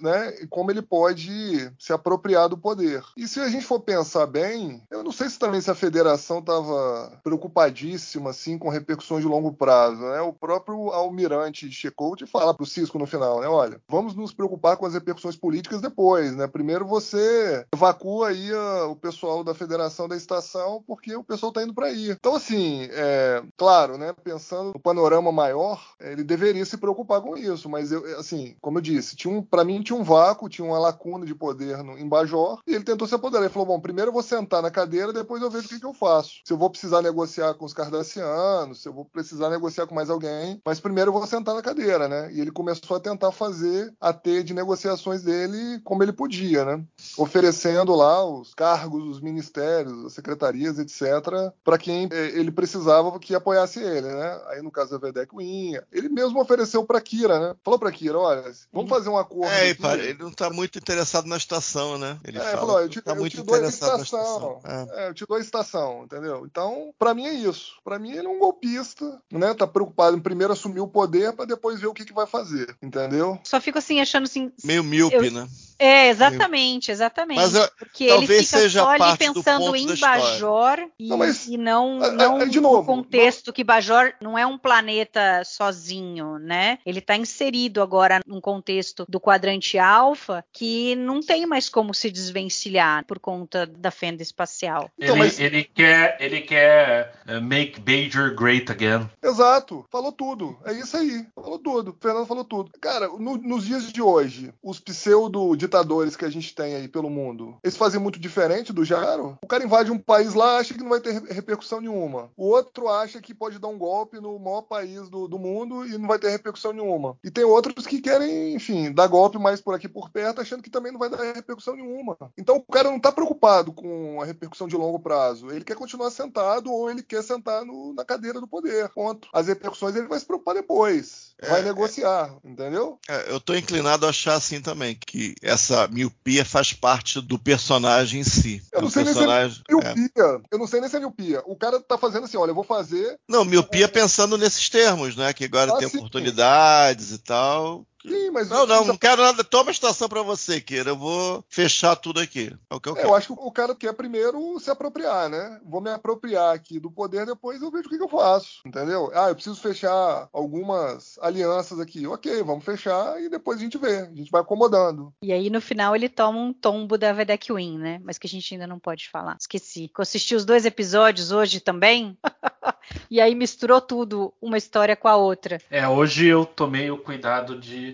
Speaker 3: né, como ele pode se apropriar do poder. E se a gente for pensar bem, eu não sei se também se a federação estava preocupadíssima, assim, com repercussões de longo prazo, né? O próprio almirante Checkout fala pro Cisco no final, né? Olha, vamos nos preocupar com as repercussões políticas depois, né? Primeiro você evacua aí a- o pessoal da federação da estação, porque o pessoal tá indo para aí. Então, assim, é, claro, né? Pensando no panorama maior, ele deveria se preocupar com isso, mas eu, assim, como eu disse, tinha um, para mim tinha um vácuo, tinha uma lacuna de poder no, em Bajor, e ele tentou se apoderar. Ele falou: bom, primeiro eu vou sentar na cadeira, depois eu vejo o que, que eu faço. Se eu vou precisar negociar com os cardassianos, se eu vou precisar negociar com mais alguém, mas primeiro eu vou sentar na cadeira, né? E ele começou a tentar fazer a teia de negociações dele como ele podia, né? Oferecendo lá os cargos, os ministérios, as secretarias, etc., para quem eh, ele precisava que apoiasse ele, né? Aí no caso da Vedek Winha, ele mesmo ofereceu para Kira, né? Falou para Kira, olha, vamos fazer um acordo.
Speaker 4: É,
Speaker 3: aqui.
Speaker 4: para- ele não tá muito interessado na estação, né? Ele
Speaker 3: É,
Speaker 4: fala
Speaker 3: falou, eu te,
Speaker 4: tá
Speaker 3: eu
Speaker 4: muito
Speaker 3: te dou a
Speaker 4: interessado na
Speaker 3: estação.
Speaker 4: estação. É.
Speaker 3: É, eu te dou a estação, entendeu? Então, pra mim é isso. Pra mim ele é um golpista, né? Tá preocupado em primeiro assumir o poder pra depois ver o que, que vai fazer, entendeu?
Speaker 1: Só fico assim achando assim.
Speaker 4: Meio míope,
Speaker 1: Eu-
Speaker 4: né?
Speaker 1: É, exatamente, exatamente.
Speaker 4: Mas eu-
Speaker 1: porque ele
Speaker 4: talvez
Speaker 1: fica
Speaker 4: seja
Speaker 1: só ali pensando em. Bajor e
Speaker 3: Não, mas-
Speaker 1: e não,
Speaker 3: é,
Speaker 1: não
Speaker 3: é, de
Speaker 1: no
Speaker 3: novo,
Speaker 1: contexto que Bajor não é um planeta sozinho, né? Ele está inserido agora num contexto do quadrante alfa que não tem mais como se desvencilhar por conta da fenda espacial.
Speaker 3: Então,
Speaker 2: ele,
Speaker 3: mas-
Speaker 2: ele quer, ele quer eh, make Bajor great again.
Speaker 3: Exato, falou tudo. É isso aí, falou tudo. O Fernando falou tudo. Cara, no- nos dias de hoje, os pseudo-ditadores que a gente tem aí pelo mundo, eles fazem muito diferente do Jaro? O cara invade um país lá, acha que não vai ter re- repercussão nenhuma. O outro acha que pode dar um golpe no maior país do, do mundo e não vai ter repercussão nenhuma. E tem outros que querem, enfim, dar golpe mais por aqui por perto, achando que também não vai dar repercussão nenhuma. Então o cara não tá preocupado com a repercussão de longo prazo. Ele quer continuar sentado ou ele quer sentar no- na cadeira do poder. Ponto. As repercussões ele vai se preocupar depois. Vai
Speaker 4: É,
Speaker 3: negociar, entendeu?
Speaker 4: É, eu tô inclinado a achar assim também, que essa miopia faz parte do personagem em si.
Speaker 3: Eu não sei nem se é
Speaker 4: personagem, é.
Speaker 3: miopia. Eu não sei nem se é miopia. O cara tá fazendo assim, olha, eu vou fazer.
Speaker 4: Não, miopia pensando nesses termos, né? Que agora
Speaker 3: Ah,
Speaker 4: tem
Speaker 3: sim.
Speaker 4: oportunidades e tal.
Speaker 3: Sim, mas
Speaker 4: Não, não, não quero nada. Toma a estação pra você, Kira. Eu vou fechar tudo aqui. É o que eu
Speaker 3: É,
Speaker 4: quero.
Speaker 3: eu acho que o cara quer primeiro se apropriar, né? Vou me apropriar aqui do poder, depois eu vejo o que, que eu faço, entendeu? Ah, eu preciso fechar algumas alianças aqui. Ok, vamos fechar e depois a gente vê. A gente vai acomodando.
Speaker 1: E aí, no final, ele toma um tombo da Vedek Win, né? Mas que a gente ainda não pode falar. Esqueci. Eu assisti os dois episódios hoje também. e aí misturou tudo, uma história com a outra.
Speaker 2: É, hoje eu tomei o cuidado de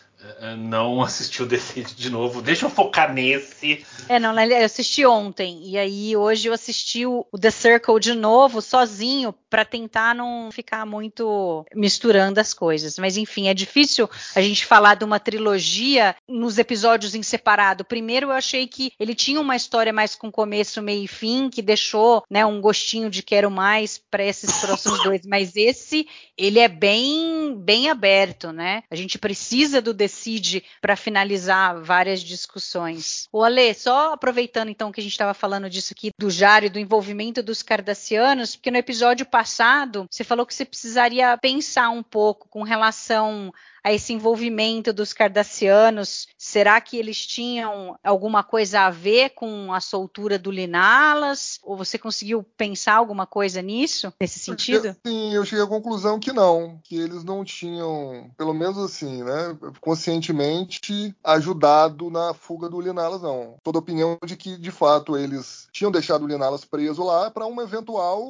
Speaker 2: não assistir o Decide de novo. Deixa eu focar nesse.
Speaker 1: É, não, né, eu assisti ontem. E aí, hoje eu assisti o The Circle de novo, sozinho, pra tentar não ficar muito misturando as coisas. Mas enfim, é difícil a gente falar de uma trilogia nos episódios em separado. Primeiro, eu achei que ele tinha uma história mais com começo, meio e fim, que deixou né, um gostinho de quero mais para esses próximos dois. Mas esse, ele é bem, bem aberto, né? A gente precisa do Decide para finalizar várias discussões. O Ale, só aproveitando então que a gente estava falando disso aqui do Jário, do envolvimento dos cardassianos, porque no episódio passado você falou que você precisaria pensar um pouco com relação a esse envolvimento dos cardassianos. Será que eles tinham alguma coisa a ver com a soltura do Linalas? Ou você conseguiu pensar alguma coisa nisso, nesse sentido?
Speaker 3: Sim, eu cheguei à conclusão que não, que eles não tinham, pelo menos assim, né, conscientemente ajudado na fuga do Linalas, não. Toda a opinião de que, de fato, eles tinham deixado o Linalas preso lá para uma eventual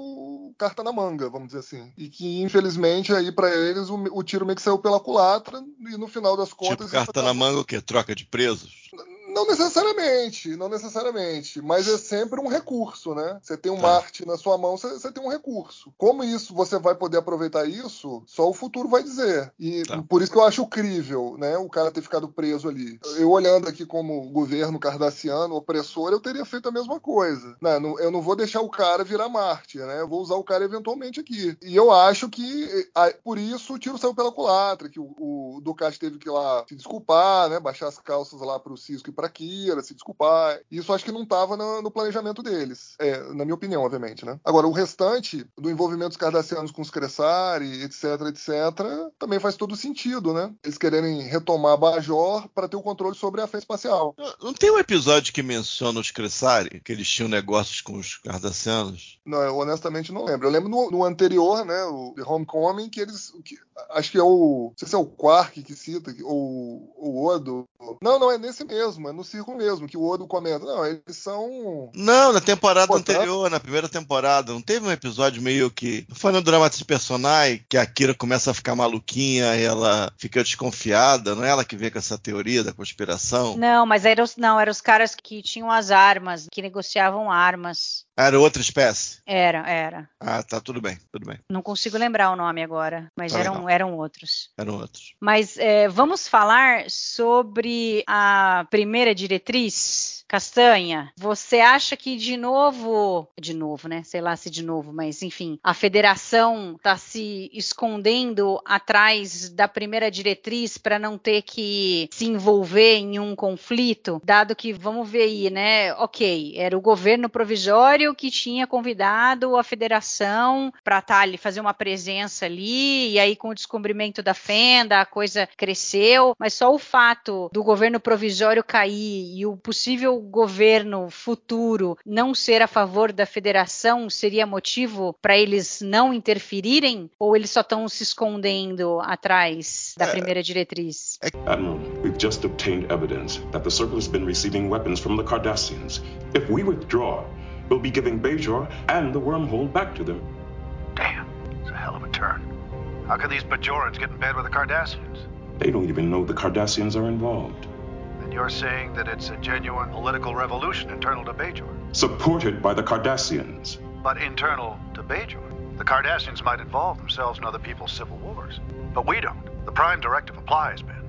Speaker 3: carta na manga, vamos dizer assim. E que, infelizmente, aí para eles o, o tiro meio que saiu pela culatra e no final das contas.
Speaker 4: Tipo, carta na manga o quê? Troca de presos?
Speaker 3: Não necessariamente, não necessariamente, mas é sempre um recurso, né? Você tem um
Speaker 4: Tá.
Speaker 3: Marte na sua mão, você, você tem um recurso. Como isso você vai poder aproveitar isso, só o futuro vai dizer. E
Speaker 4: Tá.
Speaker 3: por isso que eu acho crível, né? O cara ter ficado preso ali. Eu olhando aqui como governo cardassiano, opressor, eu teria feito a mesma coisa. Né? Não- Eu não vou deixar o cara virar Marte, né? Eu vou usar o cara eventualmente aqui. E eu acho que por isso o tiro saiu pela culatra, que o, o Ducati teve que ir lá se desculpar, né? Baixar as calças lá pro Cisco e pra Kira, se desculpar. Isso acho que não estava no, no planejamento deles. É, na minha opinião, obviamente, né? Agora, o restante do envolvimento dos cardassianos com os Cressari, etc, etc, também faz todo sentido, né? Eles quererem retomar Bajor para ter o controle sobre a fé espacial.
Speaker 4: Não- tem um episódio que menciona os Cressari? Que eles tinham negócios com os cardassianos?
Speaker 3: Não, eu honestamente não lembro. Eu lembro no, no anterior, né, o The Homecoming, que eles. que- acho que é o. Não sei se é o Quark que cita, ou o Odo. Não, não, é nesse mesmo, é no círculo mesmo, que o Odo comenta. Não, eles são.
Speaker 4: Não, na temporada
Speaker 3: Pô, tá.
Speaker 4: anterior, na primeira temporada, não teve um episódio meio que. Foi no drama de personagem que a Kira começa a ficar maluquinha e ela fica desconfiada, não é ela que vem com essa teoria da conspiração?
Speaker 1: Não, mas eram os, não, eram os caras que tinham as armas, que negociavam armas.
Speaker 4: Era outra espécie?
Speaker 1: Era, era.
Speaker 4: Ah, tá, tudo bem, tudo bem.
Speaker 1: Não consigo lembrar o nome agora, mas
Speaker 4: Tá
Speaker 1: eram, eram outros.
Speaker 4: Eram outros.
Speaker 1: Mas é, vamos falar sobre a primeira diretriz, Castanha. Você acha que de novo, de novo, né? Sei lá se de novo, mas enfim, a federação está se escondendo atrás da primeira diretriz para não ter que se envolver em um conflito, dado que vamos ver aí, né? Ok, era o governo provisório que tinha convidado a federação para estar ali, fazer uma presença ali, e aí com o descobrimento da fenda, a coisa cresceu, mas só o fato do governo provisório cair e o possível governo futuro não ser a favor da federação seria motivo para eles não interferirem? Ou eles só estão se escondendo atrás da
Speaker 4: É.
Speaker 1: primeira diretriz?
Speaker 7: Admiral, we've just obtained evidence that the Circle has been receiving weapons from the Cardassians. If we withdraw, we'll be giving Bajor and the wormhole back to them.
Speaker 8: Damn, it's a hell of a turn. How can these Bajorans get in bed with the Cardassians?
Speaker 7: They don't even know the Cardassians are involved.
Speaker 8: Then you're saying that it's a genuine political revolution internal to Bajor.
Speaker 7: Supported by the Cardassians.
Speaker 8: But internal to Bajor. The Cardassians might involve themselves in other people's civil wars. But we don't. The Prime Directive applies, Ben.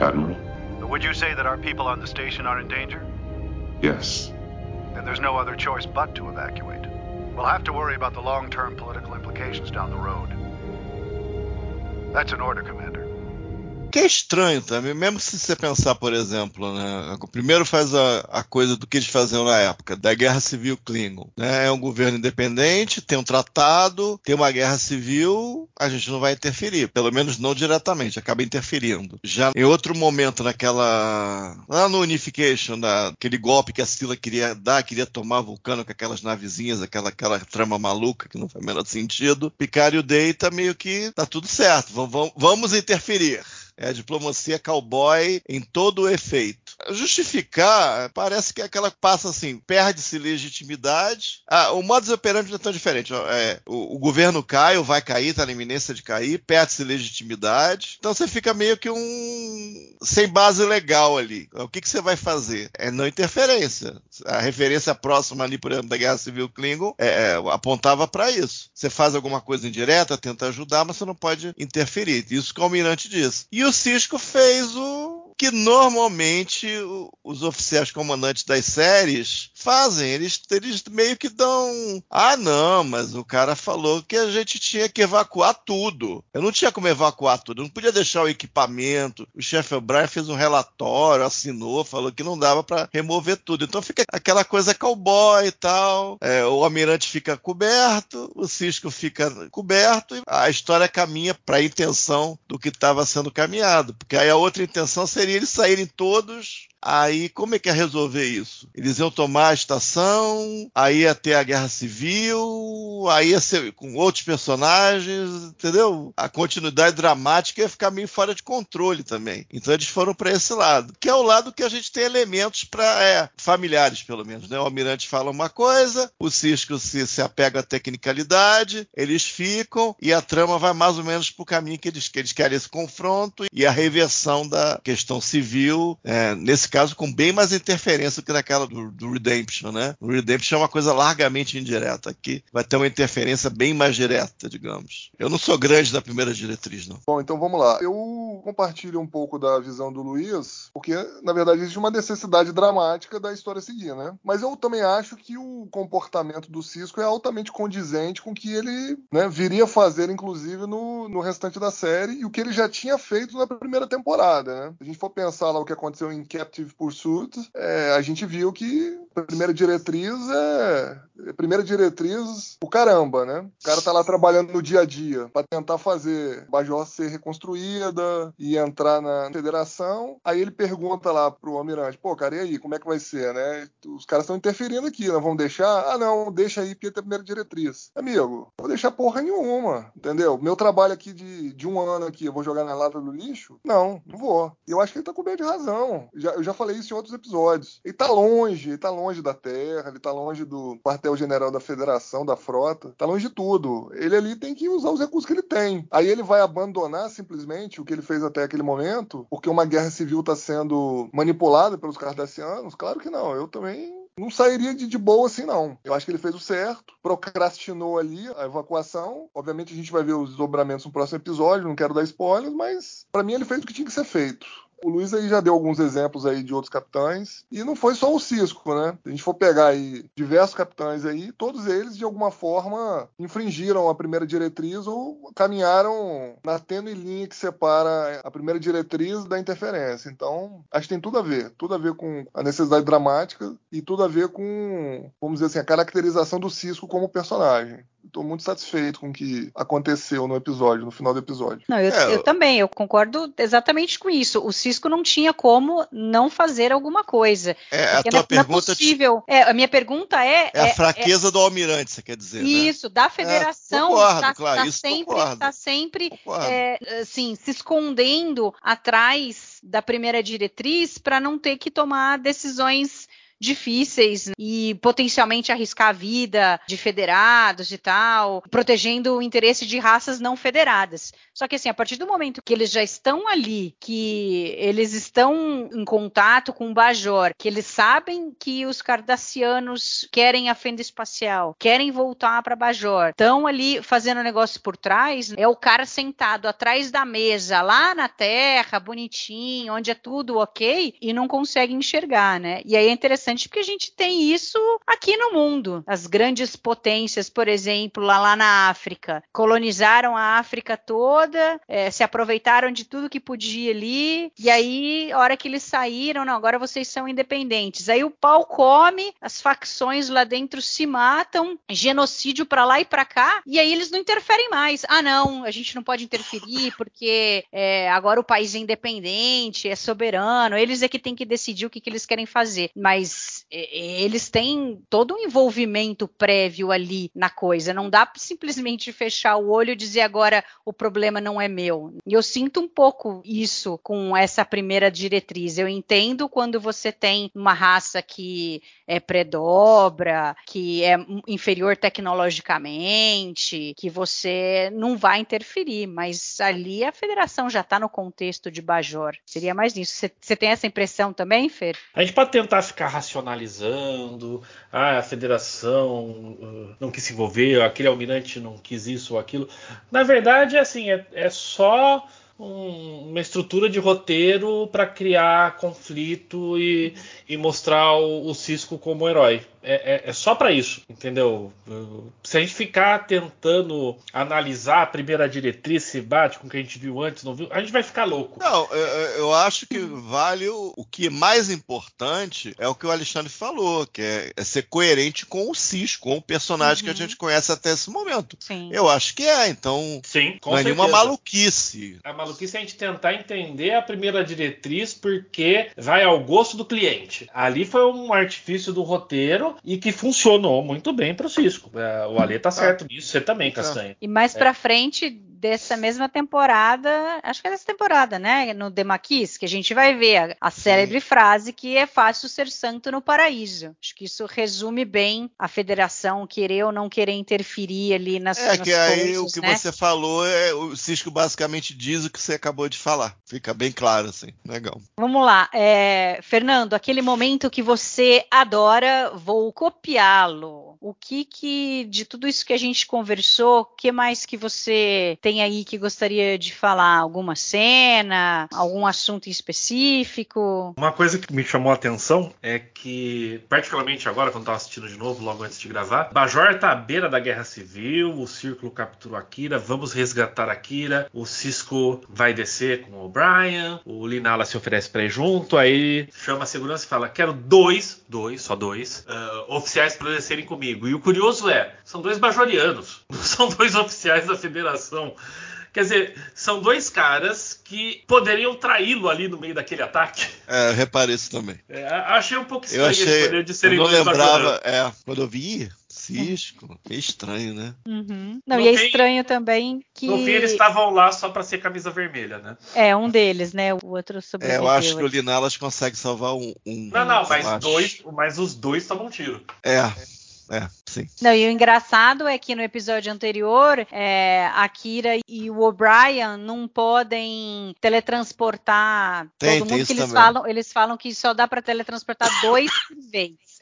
Speaker 7: Admiral?
Speaker 8: But would you say that our people on the station are in danger?
Speaker 7: Yes.
Speaker 8: Then there's no other choice but to evacuate. We'll have to worry about the long term political implications down the road. That's an order, Commander.
Speaker 4: Que é estranho também, mesmo se você pensar, por exemplo, né? Primeiro faz a, a coisa do que eles faziam na época, da Guerra Civil Klingon. Né? É um governo independente, tem um tratado, tem uma guerra civil, a gente não vai interferir, pelo menos não diretamente, acaba interferindo. Já em outro momento, naquela. lá no Unification, da, aquele golpe que a Sila queria dar, queria tomar Vulcano com aquelas navezinhas, aquela, aquela trama maluca que não faz o menor sentido. Picard e o Data meio que tá tudo certo, vamos, vamos interferir. É a diplomacia cowboy em todo o efeito. Justificar, parece que é aquela passa assim, perde-se legitimidade. Ah, o modus operandi não é tão diferente. É, o, o, governo cai ou vai cair, está na iminência de cair, perde-se legitimidade. Então você fica meio que um sem base legal ali. O que, que você vai fazer? É não interferência. A referência próxima ali, por exemplo, da Guerra Civil Klingon é, é, apontava para isso. Você faz alguma coisa indireta, tenta ajudar, mas você não pode interferir. Isso que o almirante diz. E o Cisco fez o que normalmente os oficiais comandantes das séries fazem. Eles, eles meio que dão. Ah, não, mas o cara falou que a gente tinha que evacuar tudo. Eu não tinha como evacuar tudo, eu não podia deixar o equipamento. O chefe O'Brien fez um relatório, assinou, falou que não dava para remover tudo. Então fica aquela coisa cowboy e tal. É, o almirante fica coberto, o Cisco fica coberto e a história caminha para a intenção do que estava sendo caminhado. Porque aí a outra intenção seria seria eles saírem todos Aí, como é que ia resolver isso? Eles iam tomar a estação, aí ia ter a guerra civil, aí ia ser com outros personagens, entendeu? A continuidade dramática ia ficar meio fora de controle também. Então eles foram para esse lado, que é o lado que a gente tem elementos para é, familiares, pelo menos. Né? O Almirante fala uma coisa, o Cisco se, se apega à tecnicalidade, eles ficam e a trama vai mais ou menos para o caminho que eles, que eles querem esse confronto e a reversão da questão civil é, nesse nesse caso com bem mais interferência que naquela do, do Redemption, né? O Redemption é uma coisa largamente indireta. Aqui vai ter uma interferência bem mais direta, digamos. Eu não sou grande da primeira diretriz, não.
Speaker 3: Bom, então vamos lá. Eu compartilho um pouco da visão do Luiz, porque na verdade existe uma necessidade dramática da história seguir, né? Mas eu também acho que o comportamento do Cisco é altamente condizente com o que ele né, viria fazer, inclusive, no, no restante da série e o que ele já tinha feito na primeira temporada, né? Se a gente for pensar lá o que aconteceu em Captain Active Pursuit, é, a gente viu que a primeira diretriz é. A primeira diretriz, o caramba, né? O cara tá lá trabalhando no dia a dia para tentar fazer Bajor ser reconstruída e entrar na federação. Aí ele pergunta lá pro almirante: pô, cara, e aí, como é que vai ser, né? Os caras estão interferindo aqui, não vamos deixar? Ah, não, deixa aí porque tem a primeira diretriz. Amigo, vou deixar porra nenhuma, entendeu? Meu trabalho aqui de, de um ano aqui, eu vou jogar na lata do lixo? Não, não vou. Eu acho que ele tá coberto de razão. Já, eu já falei isso em outros episódios. Ele tá longe, ele tá longe da Terra, ele tá longe do quartel-general da Federação, da frota, tá longe de tudo. Ele ali tem que usar os recursos que ele tem. Aí ele vai abandonar simplesmente o que ele fez até aquele momento, porque uma guerra civil tá sendo manipulada pelos cardassianos? Claro que não. Eu também não sairia de, de boa assim, não. Eu acho que ele fez o certo, procrastinou ali a evacuação. Obviamente a gente vai ver os desdobramentos no próximo episódio, não quero dar spoilers, mas para mim ele fez o que tinha que ser feito. O Luiz aí já deu alguns exemplos aí de outros capitães. E não foi só o Cisco, né? Se a gente for pegar aí diversos capitães aí, todos eles de alguma forma infringiram a primeira diretriz ou caminharam na tênue linha que separa a primeira diretriz da interferência. Então, acho que tem tudo a ver. Tudo a ver com a necessidade dramática e tudo a ver com, vamos dizer assim, a caracterização do Cisco como personagem estou muito satisfeito com o que aconteceu no episódio, no final do episódio.
Speaker 1: Não, eu, é, eu, também, eu concordo exatamente com isso. O Cisco não tinha como não fazer alguma coisa.
Speaker 4: É, a tua não, pergunta.
Speaker 1: Não é possível. É, a minha pergunta é.
Speaker 4: É a é, fraqueza é, do almirante, você quer dizer? Né?
Speaker 1: Isso,
Speaker 4: né?
Speaker 1: da federação.
Speaker 4: concordo, tá, claro,
Speaker 1: tá
Speaker 4: isso
Speaker 1: sempre,
Speaker 4: concordo.
Speaker 1: Tá sempre assim, se escondendo atrás da primeira diretriz para não ter que tomar decisões difíceis e potencialmente arriscar a vida de federados e tal, protegendo o interesse de raças não federadas. Só que assim, a partir do momento que eles já estão ali, que eles estão em contato com o Bajor, que eles sabem que os cardassianos querem a fenda espacial, querem voltar para Bajor, estão ali fazendo negócio por trás, é o cara sentado atrás da mesa, lá na Terra, bonitinho, onde é tudo ok, e não consegue enxergar, né? E aí é interessante interessante porque a gente tem isso aqui no mundo. As grandes potências, por exemplo, lá, lá na África, colonizaram a África toda, é, se aproveitaram de tudo que podia ali, e aí, hora que eles saíram, não, agora vocês são independentes. Aí o pau come, as facções lá dentro se matam, genocídio para lá e para cá, e aí eles não interferem mais. Ah, não, a gente não pode interferir porque é, agora o país é independente, é soberano, eles é que tem que decidir o que, que eles querem fazer. Mas eles têm todo um envolvimento prévio ali na coisa. Não dá simplesmente fechar o olho e dizer agora o problema não é meu. E eu sinto um pouco isso com essa primeira diretriz. Eu entendo quando você tem uma raça que é predobra, que é inferior tecnologicamente, que você não vai interferir, mas ali a federação já está no contexto de Bajor. Seria mais nisso. Você tem essa impressão também, Fer?
Speaker 2: A gente pode tentar ficar racionalizando, ah, a federação uh, não quis se envolver, aquele almirante não quis isso ou aquilo. Na verdade, assim, é, é só um, uma estrutura de roteiro para criar conflito e, e mostrar o, o, Cisco como herói. É, é, é só para isso, entendeu? Se a gente ficar tentando analisar a primeira diretriz se bate com o que a gente viu antes, não viu, a gente vai ficar louco.
Speaker 4: Não, eu, eu acho que vale o, o, que é mais importante é o que o Alexandre falou, que é, é ser coerente com o Cisco, com o personagem uhum. que a uhum. gente conhece até esse momento.
Speaker 1: Sim.
Speaker 4: Eu acho que é, então
Speaker 2: Sim,
Speaker 4: não é nenhuma maluquice.
Speaker 2: A maluquice é a gente tentar entender a primeira diretriz porque vai ao gosto do cliente. Ali foi um artifício do roteiro e que funcionou muito bem para o Cisco. É, o Ale tá certo nisso, você também, Castanha.
Speaker 1: E mais é. para frente dessa mesma temporada, acho que é dessa temporada, né? No Demaquis, que a gente vai ver a, a célebre frase que é fácil ser santo no paraíso. Acho que isso resume bem a federação querer ou não querer interferir ali nas
Speaker 4: É, nas que coisas, aí o que né? você falou, é, o Cisco basicamente diz o que você acabou de falar. Fica bem claro, assim. Legal.
Speaker 1: Vamos lá. É, Fernando, aquele momento que você adora, vou copiá-lo. O que que, de tudo isso que a gente conversou, o que mais que você tem aí que gostaria de falar? Alguma cena? Algum assunto específico?
Speaker 2: Uma coisa que me chamou a atenção é que, particularmente agora, quando estava assistindo de novo, logo antes de gravar, Bajor está à beira da guerra civil, o Círculo capturou Akira, vamos resgatar Akira, o Cisco vai descer com o O'Brien, o Linala se oferece para ir junto, aí chama a segurança e fala: quero dois, dois, só dois, uh, oficiais para descerem comigo. E o curioso é, são dois bajorianos, não são dois oficiais da federação. Quer dizer, são dois caras que poderiam traí-lo ali no meio daquele ataque.
Speaker 4: É, eu reparei isso também.
Speaker 2: É, achei um pouco estranho
Speaker 4: eu achei,
Speaker 2: de serem
Speaker 4: eu não lembrava, é, quando eu vi, Cisco, é estranho, né?
Speaker 1: Uhum. Não, e é estranho também que.
Speaker 2: No fim, eles estavam lá só para ser camisa vermelha, né?
Speaker 1: É, um deles, né? O outro sobreviveu.
Speaker 4: É, eu acho que o Linalas consegue salvar um. um
Speaker 2: não, não, mas, dois, mas os dois tomam tiro.
Speaker 4: É. É, sim.
Speaker 1: Não, e o engraçado é que no episódio anterior, é, a Kira e o O'Brien não podem teletransportar
Speaker 4: tem,
Speaker 1: todo mundo que eles
Speaker 4: também.
Speaker 1: falam. Eles falam que só dá para teletransportar dois por vez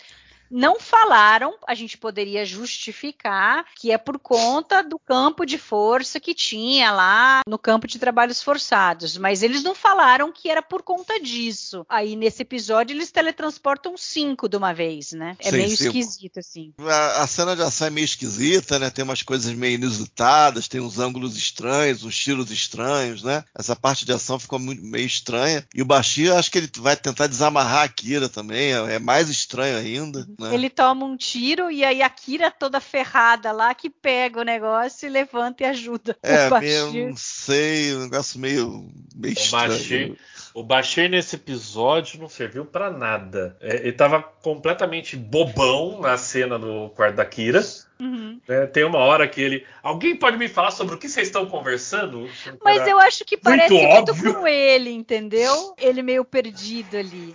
Speaker 1: não falaram, a gente poderia justificar que é por conta do campo de força que tinha lá no campo de trabalhos forçados, mas eles não falaram que era por conta disso. Aí nesse episódio eles teletransportam cinco de uma vez, né? É
Speaker 4: Sim,
Speaker 1: meio
Speaker 4: cinco.
Speaker 1: esquisito assim.
Speaker 4: A, a, cena de ação é meio esquisita, né? Tem umas coisas meio inusitadas, tem uns ângulos estranhos, uns tiros estranhos, né? Essa parte de ação ficou muito, meio estranha. E o Bashir, acho que ele vai tentar desamarrar a Kira também, é, é mais estranho ainda. Né?
Speaker 1: Ele toma um tiro e aí a Kira toda ferrada lá que pega o negócio e levanta e ajuda.
Speaker 4: É, o meio, não sei, um negócio meio, meio o estranho.
Speaker 2: Bashir, o Bashir nesse episódio não serviu para nada. É, ele tava completamente bobão na cena do quarto da Kira.
Speaker 1: Uhum.
Speaker 2: É, tem uma hora que ele. Alguém pode me falar sobre o que vocês estão conversando?
Speaker 1: Mas eu acho que parece muito, muito com ele, entendeu? Ele meio perdido ali.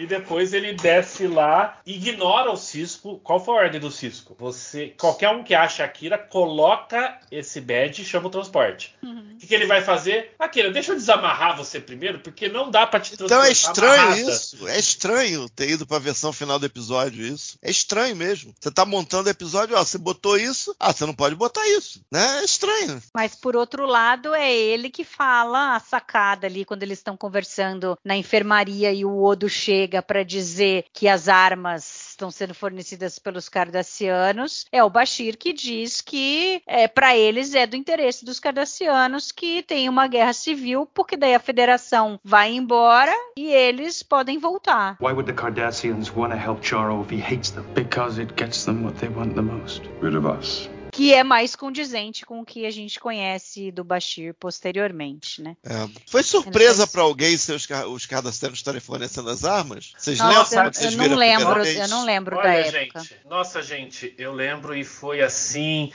Speaker 2: E depois ele desce lá, ignora o Cisco. Qual foi a ordem do Cisco? Você, qualquer um que acha Akira, coloca esse badge e chama o transporte.
Speaker 1: Uhum.
Speaker 2: O que, que, ele vai fazer? Akira, deixa eu desamarrar você primeiro, porque não dá para te
Speaker 4: transportar. Então é estranho amarrada. isso. É estranho ter ido para a versão final do episódio isso. É estranho mesmo. Você tá montando o episódio, ó, você botou isso, ah, você não pode botar isso, né? É estranho.
Speaker 1: Mas por outro lado, é ele que fala a sacada ali quando eles estão conversando na enfermaria e o Odo chega chega para dizer que as armas estão sendo fornecidas pelos cardassianos, é o Bashir que diz que é, para eles é do interesse dos cardassianos que tem uma guerra civil, porque daí a federação vai embora e eles podem voltar.
Speaker 9: Why would the Cardassians want to help Charo if he hates them? Because it gets them what they want the most.
Speaker 7: Rid of us.
Speaker 1: Que é mais condizente com o que a gente conhece do Bashir posteriormente, né?
Speaker 4: É. Foi surpresa para alguém se os, os cardassianos estarem fornecendo as armas? Vocês
Speaker 1: Nossa,
Speaker 4: lembram?
Speaker 1: eu,
Speaker 4: Vocês
Speaker 1: eu não lembro, eu não lembro da
Speaker 2: Olha,
Speaker 1: época.
Speaker 2: gente, nossa, gente, eu lembro e foi assim.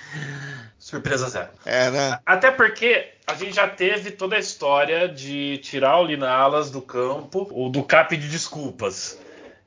Speaker 2: Surpresa zero.
Speaker 4: É, né?
Speaker 2: Até porque a gente já teve toda a história de tirar o Linalas do campo, ou do cap de desculpas.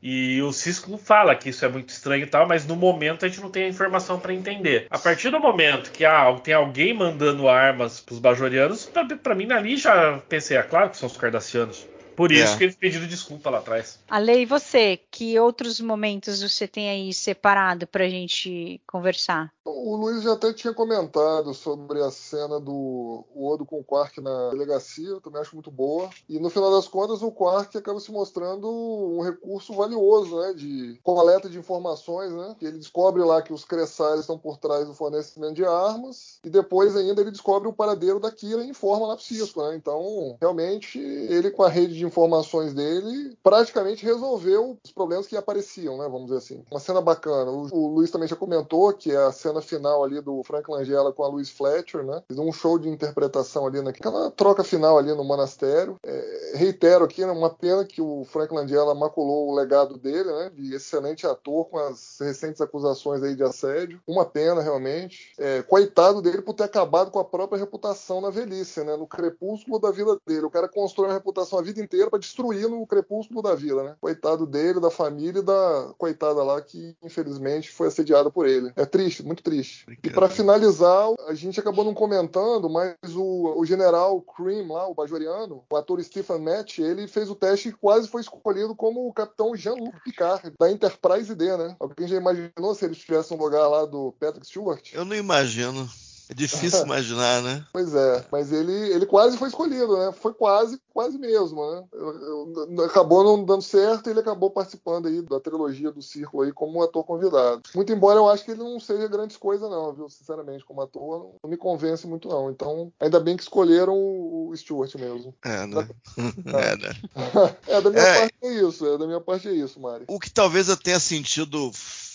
Speaker 2: E o Cisco fala que isso é muito estranho e tal, mas no momento a gente não tem a informação para entender. A partir do momento que ah, tem alguém mandando armas pros bajorianos, pra, pra mim ali já pensei, é claro que são os cardassianos. Por isso
Speaker 4: É.
Speaker 2: que eles pediram desculpa lá atrás.
Speaker 1: Ale, e você? Que outros momentos você tem aí separado pra gente conversar?
Speaker 3: O Luiz já até tinha comentado sobre a cena do Odo com o Quark na delegacia, eu também acho muito boa. E no final das contas, o Quark acaba se mostrando um recurso valioso, né, de coleta de informações, né? Que ele descobre lá que os Cressares estão por trás do fornecimento de armas e depois ainda ele descobre o paradeiro da Kira e informa lá pro Cisco, né? Então, realmente, ele com a rede de informações dele praticamente resolveu os problemas que apareciam, né? Vamos dizer assim. Uma cena bacana. O, o Luiz também já comentou que é a cena final ali do Frank Langella com a Louise Fletcher, né? Fiz um show de interpretação ali naquela troca final ali no monastério. É, reitero aqui, né? Uma pena que o Frank Langella maculou o legado dele, né? De excelente ator com as recentes acusações aí de assédio. Uma pena, realmente. É, coitado dele por ter acabado com a própria reputação na velhice, né? No crepúsculo da vida dele. O cara constrói uma reputação a vida inteira para destruir no crepúsculo da vida, né? Coitado dele, da família e da coitada lá que infelizmente foi assediada por ele. É triste, muito triste. E para finalizar, a gente acabou não comentando, mas o, o general Cream lá, o bajoriano, o ator Stephen Match, ele fez o teste e quase foi escolhido como o capitão Jean-Luc Picard da Enterprise D, né? Alguém já imaginou se ele estivesse no lugar lá do Patrick Stewart?
Speaker 4: Eu não imagino. É difícil imaginar, né?
Speaker 3: Pois é, mas ele, ele quase foi escolhido, né? Foi quase, quase mesmo, né? Eu- eu- acabou não dando certo e ele acabou participando aí da trilogia do Círculo aí como ator convidado. Muito embora eu acho que ele não seja grandes coisas não, viu? Sinceramente, como ator, não, me convence muito não. Então, ainda bem que escolheram o, Stewart mesmo.
Speaker 4: É, né? É, né?
Speaker 3: é, da minha
Speaker 4: É.
Speaker 3: parte é isso, é, da minha parte é isso, Mari.
Speaker 4: O que talvez eu tenha sentido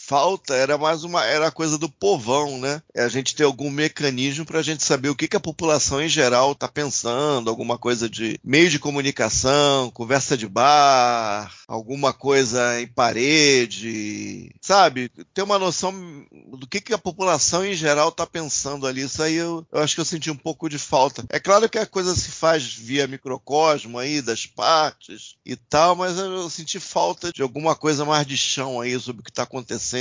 Speaker 4: falta era mais uma era coisa do povão, né? É a gente ter algum mecanismo para a gente saber o que, que a população em geral está pensando, alguma coisa de meio de comunicação, conversa de bar, alguma coisa em parede, sabe? Ter uma noção do que, que a população em geral está pensando ali. Isso aí eu, eu acho que eu senti um pouco de falta. É claro que a coisa se faz via microcosmo aí, das partes e tal, mas eu senti falta de alguma coisa mais de chão aí sobre o que está acontecendo.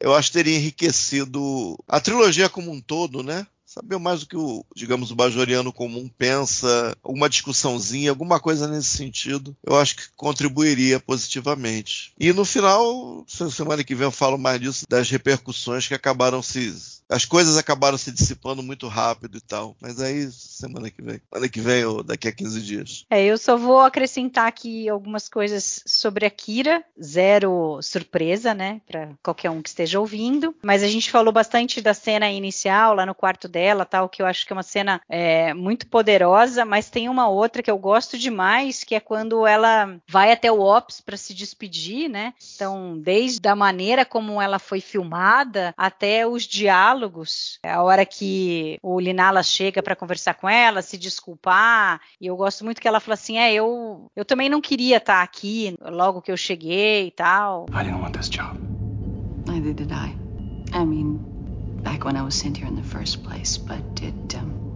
Speaker 4: Eu acho que teria enriquecido a trilogia como um todo, né? Saber mais do que o, digamos, o bajoriano comum pensa, alguma discussãozinha, alguma coisa nesse sentido, eu acho que contribuiria positivamente. E no final, se- semana que vem eu falo mais disso, das repercussões que acabaram se. As coisas acabaram se dissipando muito rápido e tal. Mas aí, semana que vem. Semana que vem ou daqui a 15 dias.
Speaker 1: É, eu só vou acrescentar aqui algumas coisas sobre a Kira, zero surpresa, né, para qualquer um que esteja ouvindo. Mas a gente falou bastante da cena inicial lá no quarto dela, tal, que eu acho que é uma cena é, muito poderosa. Mas tem uma outra que eu gosto demais, que é quando ela vai até o Ops para se despedir, né? Então, desde a maneira como ela foi filmada até os diálogos, a hora que o Linala chega para conversar com ela, se desculpar, e eu gosto muito que ela fala assim: é, eu, eu também não queria estar aqui logo que eu cheguei e tal.
Speaker 9: I didn't want this job.
Speaker 6: Neither did I. I mean, back when I was sent here in the first place, but it um,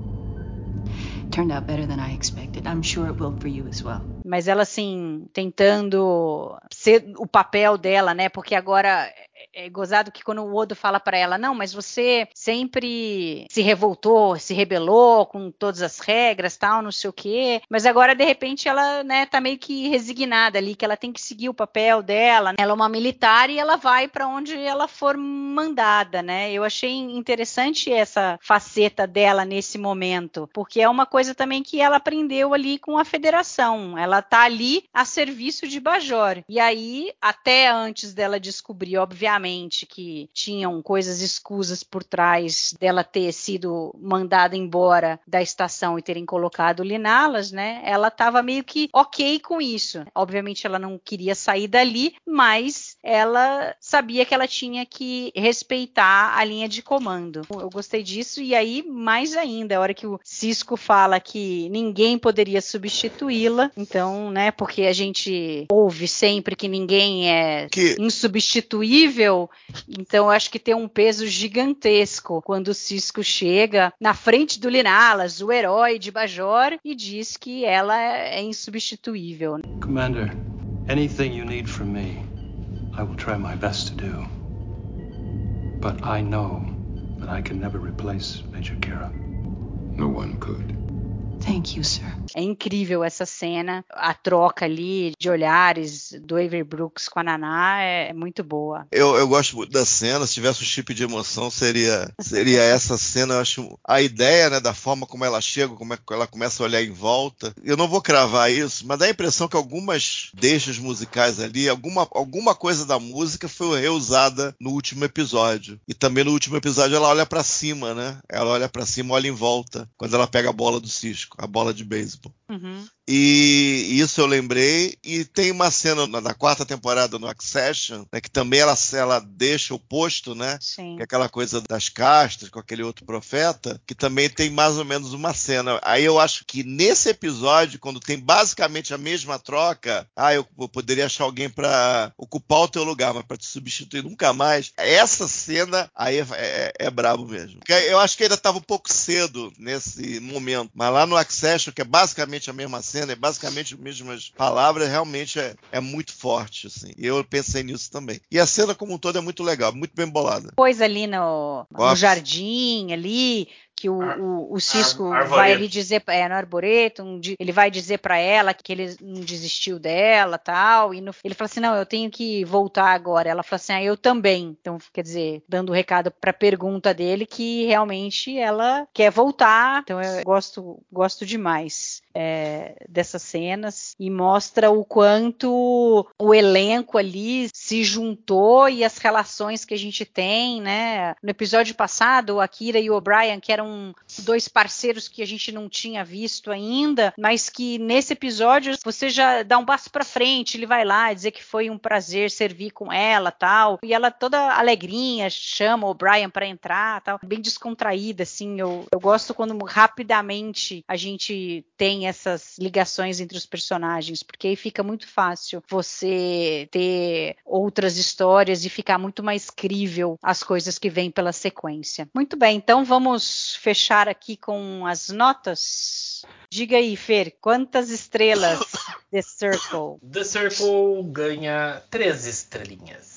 Speaker 6: turned out better than I expected. I'm sure it will for you as well.
Speaker 1: Mas ela, assim, tentando ser o papel dela, né? Porque agora é gozado que quando o Odo fala para ela, não, mas você sempre se revoltou, se rebelou com todas as regras, tal, não sei o quê, mas agora de repente ela, né, tá meio que resignada ali, que ela tem que seguir o papel dela. Né? Ela é uma militar e ela vai para onde ela for mandada, né? Eu achei interessante essa faceta dela nesse momento, porque é uma coisa também que ela aprendeu ali com a federação. Ela tá ali a serviço de Bajor. E aí, até antes dela descobrir, obviamente, que tinham coisas escusas por trás dela ter sido mandada embora da estação e terem colocado Linalas, né? Ela estava meio que ok com isso. Obviamente, ela não queria sair dali, mas ela sabia que ela tinha que respeitar a linha de comando. Eu gostei disso e aí mais ainda, a hora que o Cisco fala que ninguém poderia substituí-la, então, né, porque a gente ouve sempre que ninguém é que... insubstituível, então eu acho que tem um peso gigantesco quando o Cisco chega na frente do Linalas, o herói de Bajor, e diz que ela é insubstituível.
Speaker 9: Commander, anything you need from me, I will try my best to do. But I know that I can never replace Major Kira.
Speaker 7: No one could.
Speaker 6: Thank you, sir.
Speaker 1: É incrível essa cena, a troca ali de olhares do Avery Brooks com a Naná é, é muito boa.
Speaker 4: Eu, eu gosto muito da cena, se tivesse um chip de emoção seria seria essa cena, eu acho a ideia, né, da forma como ela chega, como é que ela começa a olhar em volta. Eu não vou cravar isso, mas dá a impressão que algumas deixas musicais ali, alguma, alguma coisa da música foi reusada no último episódio. E também no último episódio ela olha para cima, né? Ela olha para cima, olha em volta, quando ela pega a bola do Cisco a bola de beisebol.
Speaker 1: Uhum.
Speaker 4: E isso eu lembrei. E tem uma cena na, na quarta temporada no Accession, né, que também ela, ela deixa o posto, né?
Speaker 1: Sim.
Speaker 4: Que é aquela coisa das castas com aquele outro profeta, que também tem mais ou menos uma cena. Aí eu acho que nesse episódio, quando tem basicamente a mesma troca, ah, eu, eu poderia achar alguém para ocupar o teu lugar, mas para te substituir nunca mais. Essa cena aí é, é, é brabo mesmo. Eu acho que ainda estava um pouco cedo nesse momento, mas lá no Accession, que é basicamente a mesma cena, é basicamente as mesmas palavras, realmente é, é muito forte, assim. E eu pensei nisso também. E a cena como um todo é muito legal, muito bem bolada.
Speaker 1: Pois ali no, no jardim, ali, que o, o, o Cisco Ar vai ali dizer, é, no arboreto, um, ele vai dizer para ela que ele não desistiu dela, tal, e no, ele fala assim, não, eu tenho que voltar agora. Ela fala assim, ah, eu também. Então, quer dizer, dando o recado para a pergunta dele que realmente ela quer voltar. Então, eu gosto, gosto demais é, dessas cenas e mostra o quanto o elenco ali se juntou e as relações que a gente tem, né? No episódio passado, a Kira e o O'Brien, que eram dois parceiros que a gente não tinha visto ainda, mas que nesse episódio você já dá um passo para frente, ele vai lá dizer que foi um prazer servir com ela, tal, e ela toda alegrinha chama o Brian para entrar, tal, bem descontraída, assim. Eu, eu gosto quando rapidamente a gente tem essas ligações entre os personagens, porque aí fica muito fácil você ter outras histórias e ficar muito mais crível as coisas que vêm pela sequência. Muito bem, então vamos fechar aqui com as notas. Diga aí, Fer, quantas estrelas The Circle?
Speaker 2: The Circle ganha três estrelinhas.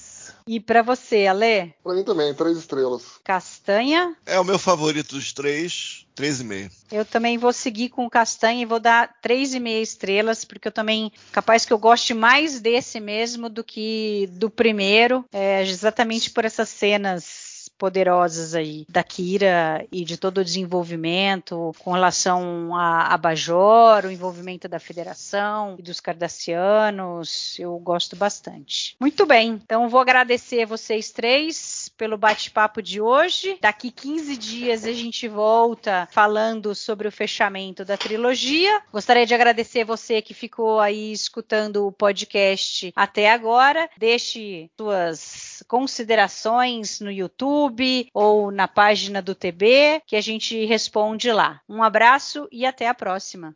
Speaker 1: E para você, Ale?
Speaker 3: Para mim também, três estrelas.
Speaker 1: Castanha?
Speaker 4: É o meu favorito dos três, três e meio.
Speaker 1: Eu também vou seguir com o Castanha e vou dar três e meia estrelas, porque eu também, capaz que eu goste mais desse mesmo do que do primeiro, é, exatamente por essas cenas poderosas aí da Kira e de todo o desenvolvimento com relação a, Bajor, o envolvimento da Federação e dos Cardassianos, eu gosto bastante. Muito bem, então vou agradecer vocês três pelo bate-papo de hoje. Daqui 15 dias a gente volta falando sobre o fechamento da trilogia. Gostaria de agradecer você que ficou aí escutando o podcast até agora. Deixe suas considerações no YouTube ou na página do TB que a gente responde lá. Um abraço e até a próxima.